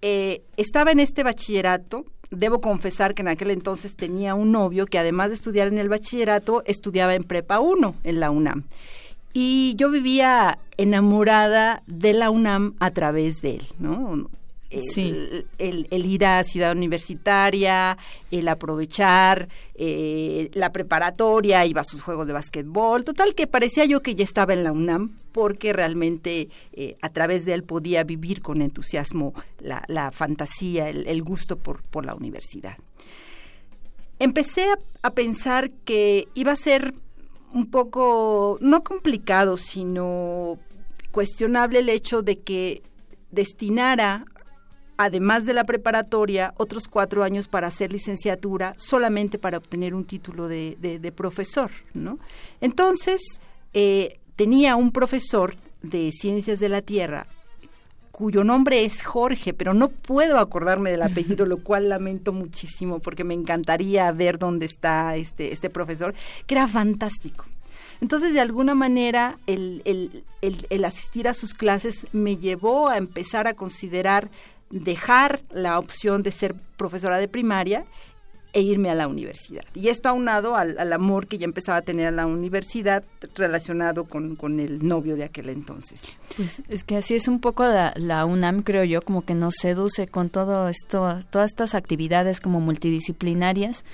eh, estaba en este bachillerato, debo confesar que en aquel entonces tenía un novio que además de estudiar en el bachillerato, estudiaba en Prepa 1 en la UNAM. Y yo vivía enamorada de la UNAM a través de él, ¿no? El, el, ir a Ciudad Universitaria, el aprovechar eh, la preparatoria, iba a sus juegos de básquetbol, total que parecía yo que ya estaba en la UNAM porque realmente eh, a través de él podía vivir con entusiasmo la, la fantasía, el, gusto por, por, la universidad. Empecé a pensar que iba a ser un poco, no complicado, sino cuestionable el hecho de que destinara además de la preparatoria, otros cuatro años para hacer licenciatura solamente para obtener un título de, profesor, ¿no? Entonces, eh, tenía un profesor de ciencias de la Tierra cuyo nombre es Jorge, pero no puedo acordarme del apellido, lo cual lamento muchísimo porque me encantaría ver dónde está este, este profesor, que era fantástico. Entonces, de alguna manera, el, el, el, asistir a sus clases me llevó a empezar a considerar dejar la opción de ser profesora de primaria e irme a la universidad. Y esto aunado al, al amor que ya empezaba a tener a la universidad relacionado con, con, el novio de aquel entonces. Pues es que así es un poco la, la, UNAM, creo yo, como que nos seduce con todo esto, todas estas actividades como multidisciplinarias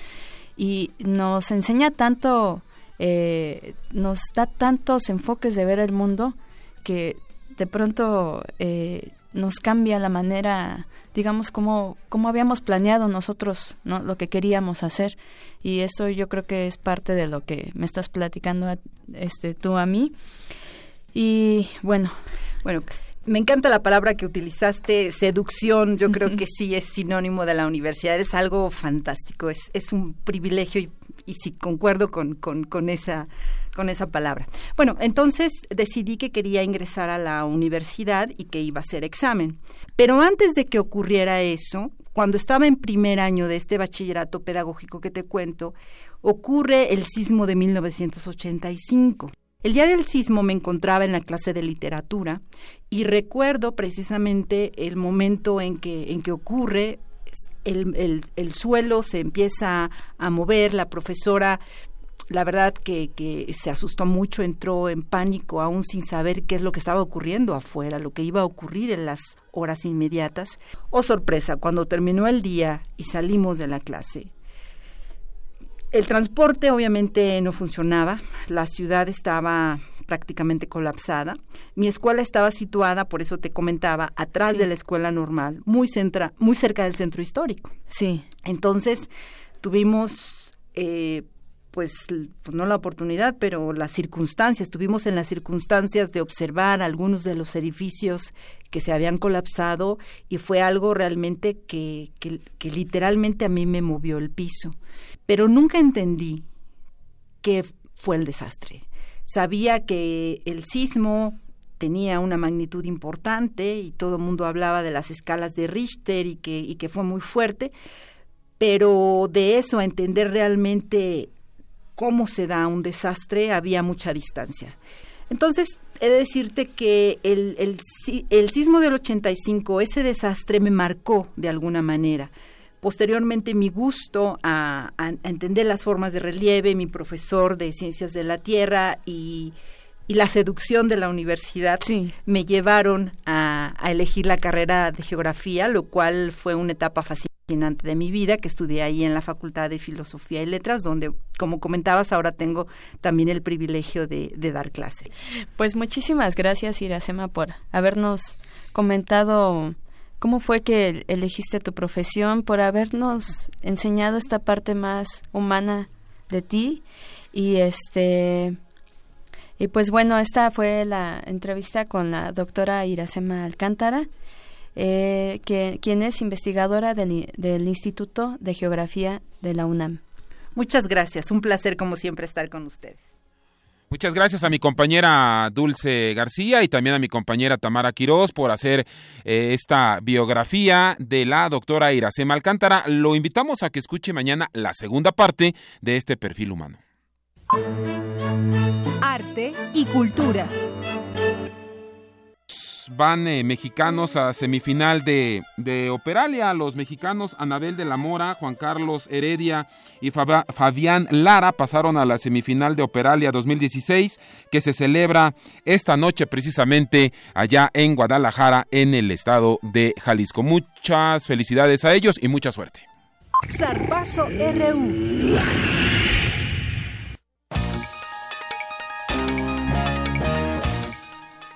y nos enseña tanto, eh, nos da tantos enfoques de ver el mundo que de pronto eh, nos cambia la manera digamos, como, como habíamos planeado nosotros, ¿no? Lo que queríamos hacer. Y eso yo creo que es parte de lo que me estás platicando este, tú a mí. Y bueno. Bueno, me encanta la palabra que utilizaste, seducción, yo creo que sí es sinónimo de la universidad, es algo fantástico, es, es un privilegio y, y sí concuerdo con, con, con esa con esa palabra. Bueno, entonces decidí que quería ingresar a la universidad y que iba a hacer examen. Pero antes de que ocurriera eso, cuando estaba en primer año de este bachillerato pedagógico que te cuento, ocurre el sismo de 1985. El día del sismo me encontraba en la clase de literatura y recuerdo precisamente el momento en que, en que ocurre, el, el, el suelo se empieza a mover, la profesora la verdad que, que se asustó mucho, entró en pánico aún sin saber qué es lo que estaba ocurriendo afuera, lo que iba a ocurrir en las horas inmediatas. Oh sorpresa, cuando terminó el día y salimos de la clase, el transporte obviamente no funcionaba, la ciudad estaba prácticamente colapsada. Mi escuela estaba situada, por eso te comentaba, atrás de la escuela normal, muy, centra, muy cerca del centro histórico. Sí. Entonces tuvimos eh, pues, pues, no la oportunidad, pero las circunstancias. Estuvimos en las circunstancias de observar algunos de los edificios que se habían colapsado y fue algo realmente que, que, literalmente a mí me movió el piso. Pero nunca entendí qué fue el desastre. Sabía que el sismo tenía una magnitud importante y todo el mundo hablaba de las escalas de Richter y que, y que fue muy fuerte, pero de eso a entender realmente cómo se da un desastre había mucha distancia. Entonces, he de decirte que el, el, el sismo del 85, ese desastre me marcó de alguna manera. Posteriormente, mi gusto a, a, entender las formas de relieve, mi profesor de ciencias de la Tierra y, y la seducción de la universidad me llevaron a, a, elegir la carrera de geografía, lo cual fue una etapa fascinante de mi vida, que estudié ahí en la Facultad de Filosofía y Letras, donde, como comentabas, ahora tengo también el privilegio de, dar clase. Pues muchísimas gracias, Iracema, por habernos comentado cómo fue que elegiste tu profesión, por habernos enseñado esta parte más humana de ti. Y este. Y pues bueno, esta fue la entrevista con la doctora Iracema Alcántara eh, que, quien es investigadora del, del Instituto de Geografía de la UNAM. Muchas gracias, un placer como siempre estar con ustedes. Muchas gracias a mi compañera Dulce García y también a mi compañera Tamara Quirós por hacer eh, esta biografía de la doctora Iracema Alcántara. Lo invitamos a que escuche mañana la segunda parte de este perfil humano. Arte y cultura van eh, mexicanos a semifinal de, de, Operalia. Los mexicanos Anabel de la Mora, Juan Carlos Heredia y Fabián Lara pasaron a la semifinal de Operalia 2016 que se celebra esta noche precisamente allá en Guadalajara en el estado de Jalisco. Muchas felicidades a ellos y mucha suerte.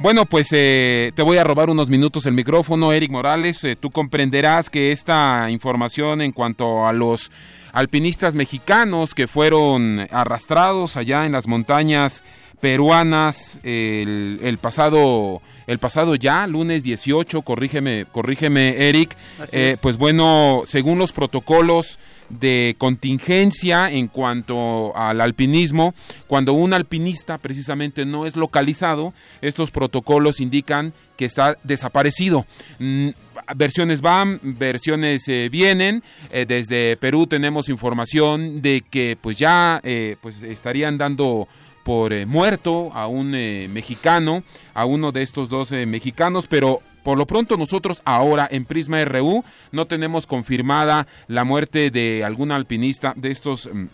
Bueno, pues eh, te voy a robar unos minutos el micrófono, Eric Morales. Eh, tú comprenderás que esta información en cuanto a los alpinistas mexicanos que fueron arrastrados allá en las montañas peruanas el, pasado el pasado ya lunes 18 corrígeme corrígeme Eric eh, pues bueno según los protocolos de contingencia en cuanto al alpinismo. Cuando un alpinista precisamente no es localizado, estos protocolos indican que está desaparecido. Mm, versiones van, versiones eh, vienen. Eh, desde Perú tenemos información de que pues ya eh, pues estarían dando por muerto a un mexicano, a uno de estos dos mexicanos, pero por lo pronto nosotros ahora en Prisma RU no tenemos confirmada la muerte de algún alpinista de estos mm,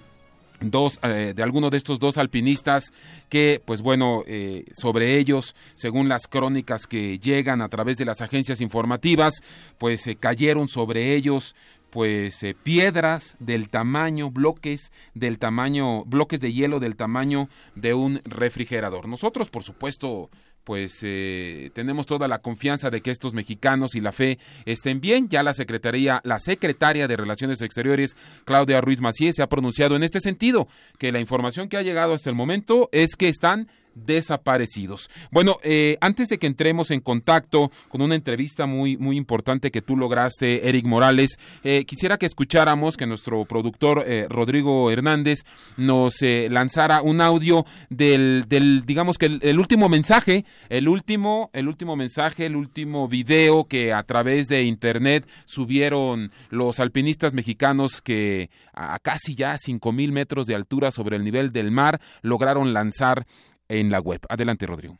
dos eh, de alguno de estos dos alpinistas que pues bueno eh, sobre ellos según las crónicas que llegan a través de las agencias informativas pues se cayeron sobre ellos pues eh, piedras del tamaño bloques del tamaño bloques de hielo del tamaño de un refrigerador. Nosotros por supuesto pues eh, tenemos toda la confianza de que estos mexicanos y la fe estén bien. Ya la secretaría, la secretaria de Relaciones Exteriores, Claudia Ruiz Macié, se ha pronunciado en este sentido, que la información que ha llegado hasta el momento es que están desaparecidos. Bueno, eh, antes de que entremos en contacto con una entrevista muy, muy importante que tú lograste, Eric Morales, eh, quisiera que escucháramos que nuestro productor eh, Rodrigo Hernández nos lanzara un audio del, digamos que el, último mensaje, el último, el último mensaje, el último video que a través de internet subieron los alpinistas mexicanos que a casi ya cinco mil metros de altura sobre el nivel del mar lograron lanzar en la web. Adelante, Rodrigo.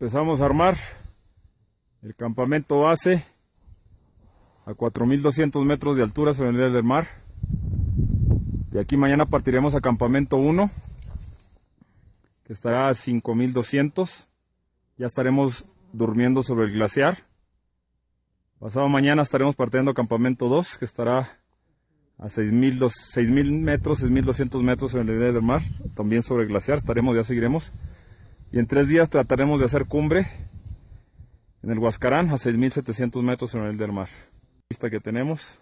Empezamos a armar el campamento base a 4.200 metros de altura sobre el nivel del mar. Y aquí mañana partiremos a campamento 1, que estará a 5.200. Ya estaremos durmiendo sobre el glaciar. Pasado mañana estaremos partiendo a campamento 2, que estará a 6.000 metros, 6.200 metros en el nivel del mar, también sobre el glaciar, estaremos, ya seguiremos. Y en tres días trataremos de hacer cumbre en el Huascarán a 6.700 metros en el del mar. Lista que tenemos.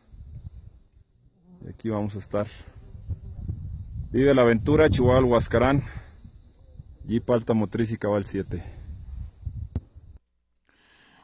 Y aquí vamos a estar. Vive la aventura, Chihuahua, Huascarán, Jeep Alta Motriz y Cabal 7.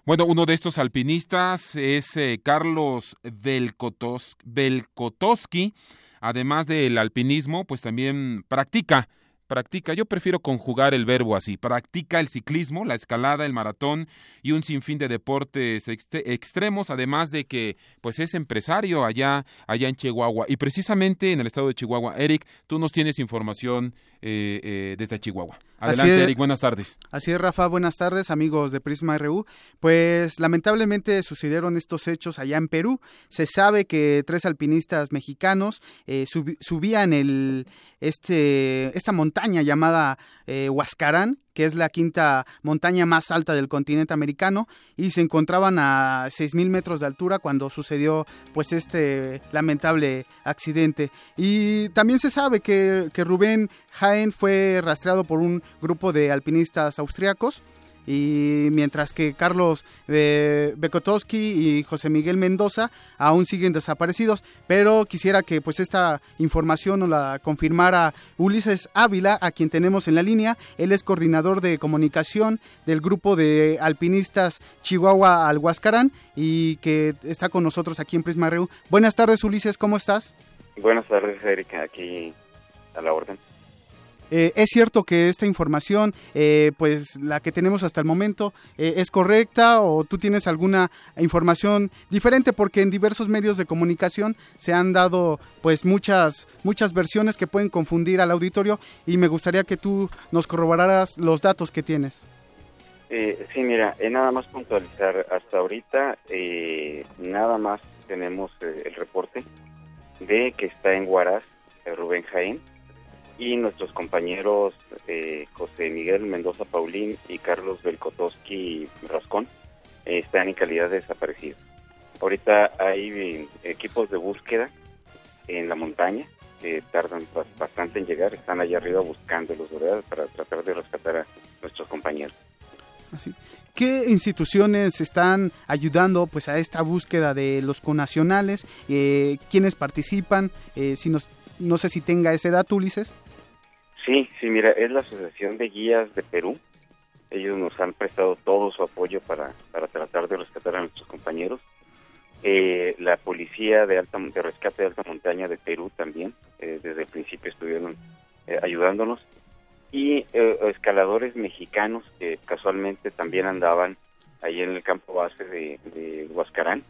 Bueno, uno de estos alpinistas es eh, Carlos Belkotowski. Además del alpinismo, pues también practica practica, yo prefiero conjugar el verbo así, practica el ciclismo, la escalada, el maratón y un sinfín de deportes extremos, además de que pues es empresario allá, allá en Chihuahua. Y precisamente en el estado de Chihuahua, Eric, tú nos tienes información eh, eh, desde Chihuahua. Adelante, Eric, buenas tardes. Así es, Rafa, buenas tardes, amigos de Prisma RU. Pues lamentablemente sucedieron estos hechos allá en Perú. Se sabe que tres alpinistas mexicanos eh, subían el, este, esta montaña llamada eh, Huascarán, que es la quinta montaña más alta del continente americano, y se encontraban a 6.000 metros de altura cuando sucedió pues este lamentable accidente. Y también se sabe que, que Rubén Jaén fue rastreado por un grupo de alpinistas austriacos y mientras que Carlos eh, Bekotowski y José Miguel Mendoza aún siguen desaparecidos, pero quisiera que pues esta información nos la confirmara Ulises Ávila, a quien tenemos en la línea. Él es coordinador de comunicación del grupo de alpinistas Chihuahua al Huascarán y que está con nosotros aquí en Prisma Reu. Buenas tardes Ulises, ¿cómo estás? Buenas tardes Erika, aquí a la orden. Eh, es cierto que esta información, eh, pues la que tenemos hasta el momento, eh, es correcta o tú tienes alguna información diferente porque en diversos medios de comunicación se han dado pues muchas muchas versiones que pueden confundir al auditorio y me gustaría que tú nos corroboraras los datos que tienes. sí, mira, nada más puntualizar, hasta ahorita nada más tenemos el reporte de que está en Huaraz Rubén Jaén y nuestros compañeros eh, José Miguel Mendoza Paulín y Carlos Belkotowski Rascón eh, están en calidad de desaparecidos. Ahorita hay eh, equipos de búsqueda en la montaña que tardan bastante en llegar, están allá arriba buscándolos, ¿verdad? Para tratar de rescatar a nuestros compañeros. Así. ¿Qué instituciones están ayudando pues a esta búsqueda de los conacionales? Eh, ¿Quiénes participan? si nos, no sé si tenga ese dato, Ulises. Sí, sí, mira, es la Asociación de Guías de Perú. Ellos nos han prestado todo su apoyo para, para tratar de rescatar a nuestros compañeros. Eh, la policía de alta de rescate de alta montaña de Perú también, eh, desde el principio estuvieron eh, ayudándonos. Y eh, escaladores mexicanos que casualmente también andaban ahí en el campo base de, Huascarán.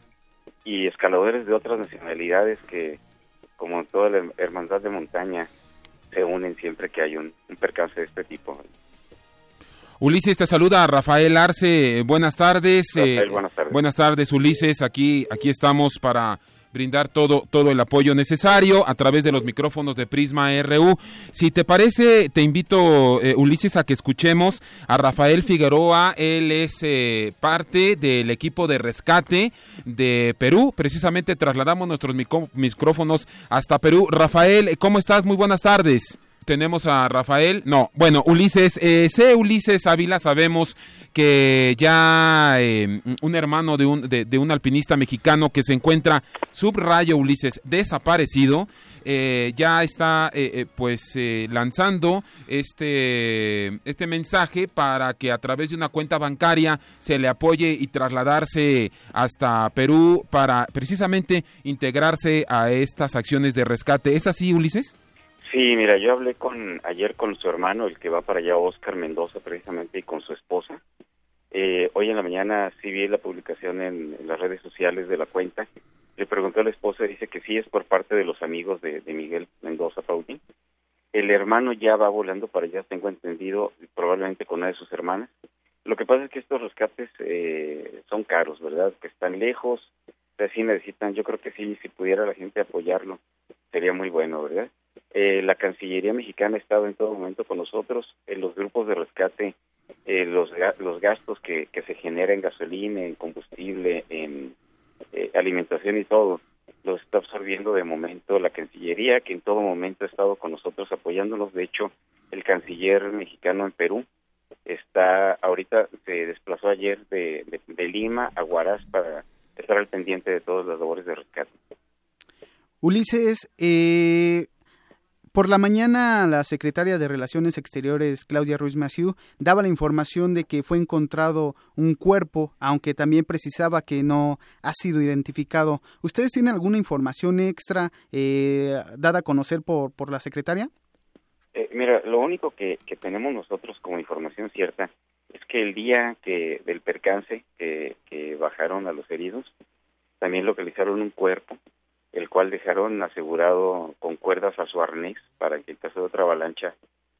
Y escaladores de otras nacionalidades que, como toda la hermandad de montaña, se unen siempre que hay un, un percance de este tipo. Ulises, te saluda Rafael Arce. Buenas tardes. Rafael, Eh, buenas tardes. Buenas tardes, Ulises. Aquí, aquí estamos para brindar todo, todo el apoyo necesario a través de los micrófonos de Prisma RU. Si te parece, te invito, eh, Ulises, a que escuchemos a Rafael Figueroa. Él es eh, parte del equipo de rescate de Perú. Precisamente trasladamos nuestros micrófonos hasta Perú. Rafael, ¿cómo estás? Muy buenas tardes. Tenemos a Rafael, no, bueno, Ulises, eh, sé Ulises Ávila, sabemos que ya eh, un hermano de un, de, un alpinista mexicano que se encuentra subrayo Ulises desaparecido, eh, ya está eh, eh, pues lanzando este, este mensaje para que a través de una cuenta bancaria se le apoye y trasladarse hasta Perú para precisamente integrarse a estas acciones de rescate. ¿Es así, Ulises? Sí, mira, yo hablé con ayer con su hermano, el que va para allá, Oscar Mendoza, precisamente, y con su esposa. Eh, hoy en la mañana sí vi la publicación en, las redes sociales de la cuenta. Le pregunté a la esposa, dice que sí es por parte de los amigos de, Miguel Mendoza Paulín. El hermano ya va volando para allá, tengo entendido, probablemente con una de sus hermanas. Lo que pasa es que estos rescates eh, son caros, ¿verdad? Que están lejos, o sea, sí necesitan, yo creo que sí, si pudiera la gente apoyarlo, sería muy bueno, ¿verdad? Eh, la Cancillería mexicana ha estado en todo momento con nosotros, en los grupos de rescate, eh, los, los gastos que, que se genera en gasolina, en combustible, en eh, alimentación y todo, los está absorbiendo de momento la Cancillería, que en todo momento ha estado con nosotros apoyándonos. De hecho, el canciller mexicano en Perú está ahorita, se desplazó ayer de, de, de Lima a Huaraz para estar al pendiente de todas las labores de rescate. Ulises, eh, por la mañana la secretaria de Relaciones Exteriores, Claudia Ruiz Massieu, daba la información de que fue encontrado un cuerpo, aunque también precisaba que no ha sido identificado. ¿Ustedes tienen alguna información extra eh, dada a conocer por, por la secretaria? Eh, mira, lo único que, que tenemos nosotros como información cierta es que el día que del percance que, que bajaron a los heridos, también localizaron un cuerpo, el cual dejaron asegurado con cuerdas a su arnés para que en caso de otra avalancha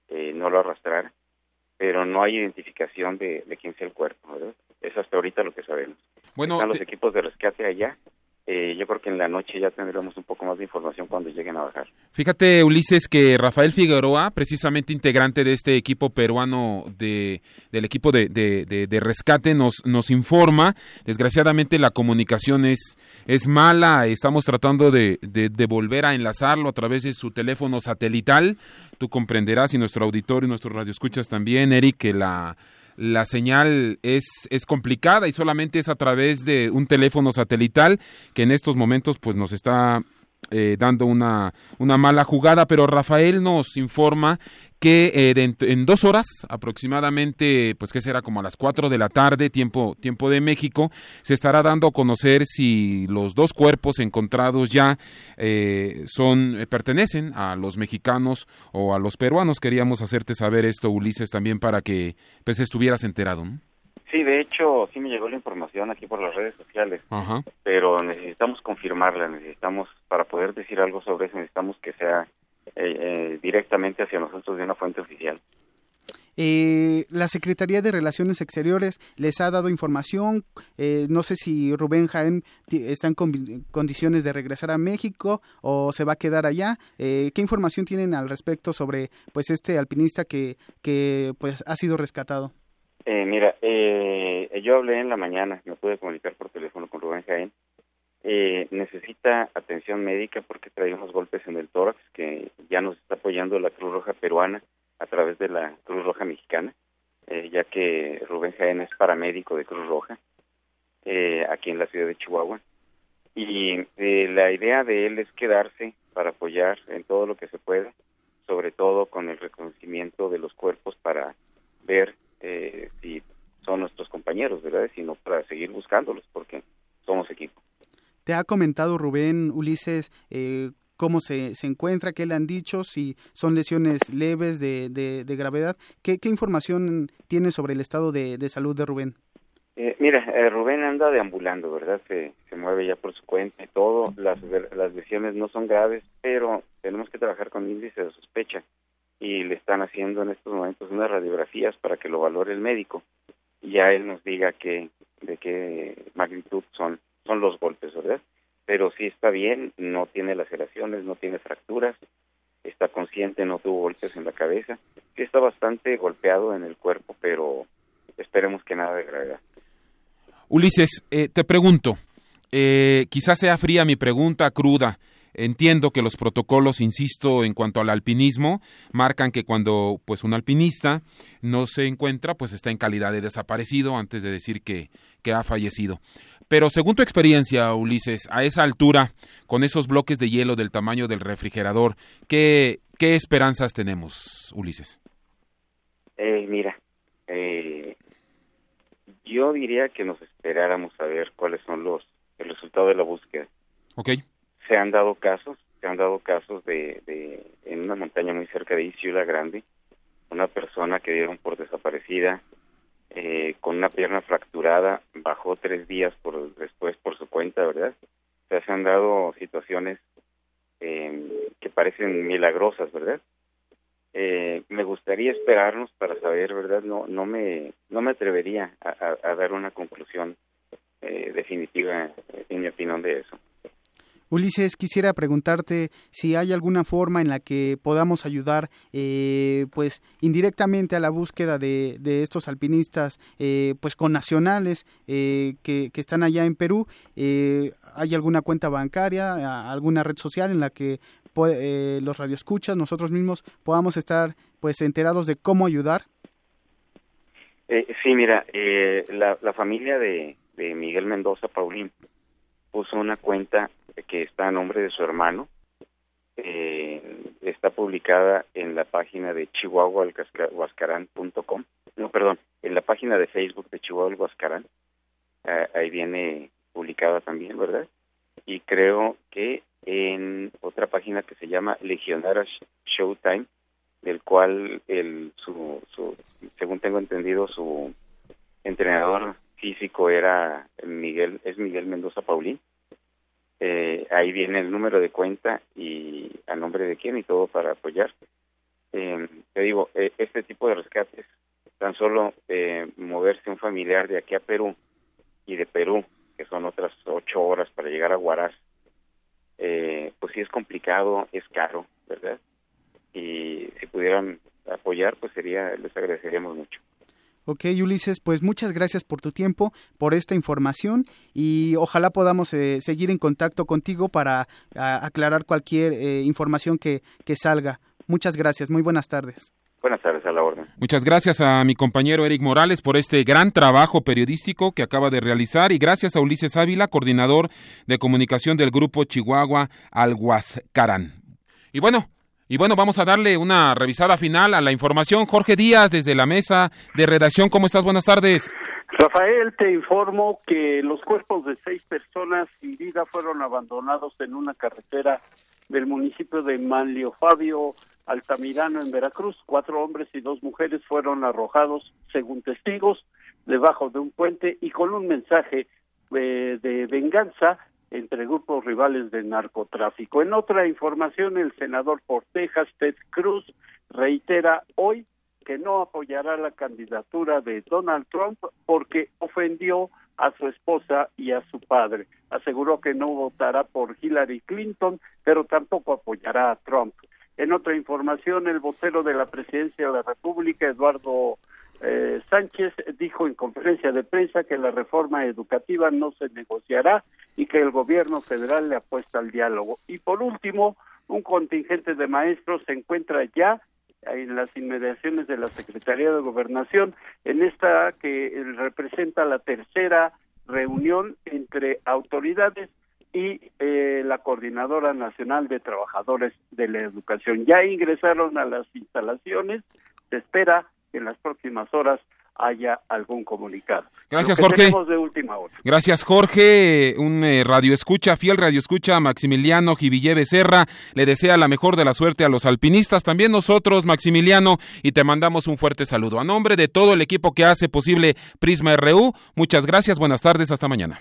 eh, no lo arrastrara, pero no hay identificación de, de quién sea el cuerpo, ¿verdad? Es hasta ahorita lo que sabemos. Bueno, Están los te- equipos de rescate allá. Eh, yo creo que en la noche ya tendremos un poco más de información cuando lleguen a bajar. Fíjate, Ulises, que Rafael Figueroa, precisamente integrante de este equipo peruano de, del equipo de, de- de- de rescate, nos, nos informa. Desgraciadamente la comunicación es, es mala. Estamos tratando de, de- volver a enlazarlo a través de su teléfono satelital. Tú comprenderás y nuestro auditorio y nuestros radioescuchas también, Eric, que la la señal es, es complicada y solamente es a través de un teléfono satelital que en estos momentos pues nos está eh, dando una, una mala jugada, pero Rafael nos informa que eh, en dos horas aproximadamente, pues que será como a las 4 de la tarde, tiempo, tiempo de México, se estará dando a conocer si los dos cuerpos encontrados ya eh, son, eh, pertenecen a los mexicanos o a los peruanos. Queríamos hacerte saber esto, Ulises, también para que pues estuvieras enterado. ¿no? Sí, de hecho, sí me llegó la información aquí por las redes sociales, Ajá. pero necesitamos confirmarla, necesitamos, para poder decir algo sobre eso, necesitamos que sea eh, eh, directamente hacia nosotros de una fuente oficial. Eh, la Secretaría de Relaciones Exteriores les ha dado información. Eh, no sé si Rubén Jaén está en con- condiciones de regresar a México o se va a quedar allá. Eh, ¿Qué información tienen al respecto sobre pues este alpinista que, que pues ha sido rescatado? Eh, mira, eh, yo hablé en la mañana, me pude comunicar por teléfono con Rubén Jaén. Eh, necesita atención médica porque trae unos golpes en el tórax que ya nos está apoyando la Cruz Roja peruana a través de la Cruz Roja mexicana, eh, ya que Rubén Jaén es paramédico de Cruz Roja eh, aquí en la ciudad de Chihuahua. Y eh, la idea de él es quedarse para apoyar en todo lo que se pueda, sobre todo con el reconocimiento de los cuerpos para ver eh, si son nuestros compañeros, ¿verdad? Sino para seguir buscándolos, porque somos equipo. ¿Te ha comentado Rubén Ulises eh, cómo se, se, encuentra, qué le han dicho, si son lesiones leves de, de, gravedad? ¿Qué, ¿Qué, información tiene sobre el estado de, de salud de Rubén? Eh, mira, eh, Rubén anda deambulando, ¿verdad? Se, se mueve ya por su cuenta y todo. Las, las lesiones no son graves, pero tenemos que trabajar con índice de sospecha y le están haciendo en estos momentos unas radiografías para que lo valore el médico y ya él nos diga que, de qué magnitud son, son los golpes, ¿verdad? Pero sí está bien, no tiene laceraciones, no tiene fracturas, está consciente, no tuvo golpes en la cabeza, sí está bastante golpeado en el cuerpo, pero esperemos que nada de gravedad. Ulises, eh, te pregunto, eh, quizás sea fría mi pregunta, cruda. Entiendo que los protocolos, insisto, en cuanto al alpinismo, marcan que cuando pues un alpinista no se encuentra, pues está en calidad de desaparecido antes de decir que, que ha fallecido. Pero según tu experiencia, Ulises, a esa altura, con esos bloques de hielo del tamaño del refrigerador, ¿qué, qué esperanzas tenemos, Ulises? Eh, mira, eh, yo diría que nos esperáramos a ver cuáles son los el resultado de la búsqueda. Ok. Se han dado casos, se han dado casos de, de en una montaña muy cerca de Isla Grande, una persona que dieron por desaparecida eh, con una pierna fracturada, bajó tres días por después por su cuenta, ¿verdad? O sea, se han dado situaciones eh, que parecen milagrosas, ¿verdad? eh, me gustaría esperarnos para saber, ¿verdad? No, no me, no me atrevería a, dar una conclusión eh, definitiva, en mi opinión, de eso. Ulises, quisiera preguntarte si hay alguna forma en la que podamos ayudar, eh, pues indirectamente a la búsqueda de, estos alpinistas, eh, pues con nacionales eh, que, están allá en Perú. ¿Hay alguna cuenta bancaria, alguna red social en la que eh, los radioescuchas, nosotros mismos podamos estar pues enterados de cómo ayudar? Eh, sí, mira, eh, la, la, familia de, Miguel Mendoza Paulín puso una cuenta que está a nombre de su hermano. Eh, está publicada en la página de chihuahuahuascarán.com. No, perdón, en la página de Facebook de Chihuahua Huascarán. Eh, ahí viene publicada también, ¿verdad? Y creo que en otra página que se llama Legionarios Showtime, del cual el, su, su, según tengo entendido, su entrenador físico era Miguel, es Miguel Mendoza Paulín. Eh, ahí viene el número de cuenta y a nombre de quién y todo para apoyar. Eh, te digo, eh, este tipo de rescates, tan solo eh, moverse un familiar de aquí a Perú y de Perú, que son otras ocho horas para llegar a Huaraz, eh, pues sí es complicado, es caro, ¿verdad? Y si pudieran apoyar, pues sería, les agradeceríamos mucho. Ok, Ulises, pues muchas gracias por tu tiempo, por esta información y ojalá podamos eh, seguir en contacto contigo para aclarar cualquier eh, información que, que salga. Muchas gracias, muy buenas tardes. Buenas tardes, a la orden. Muchas gracias a mi compañero Eric Morales por este gran trabajo periodístico que acaba de realizar y gracias a Ulises Ávila, coordinador de comunicación del grupo Chihuahua Alguascarán. Y bueno, y bueno, vamos a darle una revisada final a la información. Jorge Díaz, desde la mesa de redacción, ¿cómo estás? Buenas tardes. Rafael, te informo que los cuerpos de seis personas sin vida fueron abandonados en una carretera del municipio de Manlio Fabio, Altamirano en Veracruz. Cuatro hombres y dos mujeres fueron arrojados, según testigos, debajo de un puente y con un mensaje eh, de venganza entre grupos rivales de narcotráfico. En otra información, el senador por Texas, Ted Cruz, reitera hoy que no apoyará la candidatura de Donald Trump porque ofendió a su esposa y a su padre. Aseguró que no votará por Hillary Clinton, pero tampoco apoyará a Trump. En otra información, el vocero de la Presidencia de la República, Eduardo eh, Sánchez, dijo en conferencia de prensa que la reforma educativa no se negociará y que el gobierno federal le apuesta al diálogo. Y por último, un contingente de maestros se encuentra ya en las inmediaciones de la Secretaría de Gobernación, en esta que representa la tercera reunión entre autoridades y eh, la Coordinadora Nacional de Trabajadores de la Educación. Ya ingresaron a las instalaciones, se espera que en las próximas horas haya algún comunicado. Gracias, Jorge. tenemos de última hora. Gracias, Jorge. Un eh, radio escucha, fiel radio escucha, Maximiliano Jiville Becerra. Le desea la mejor de la suerte a los alpinistas, también nosotros, Maximiliano, y te mandamos un fuerte saludo. A nombre de todo el equipo que hace posible Prisma RU, muchas gracias, buenas tardes, hasta mañana.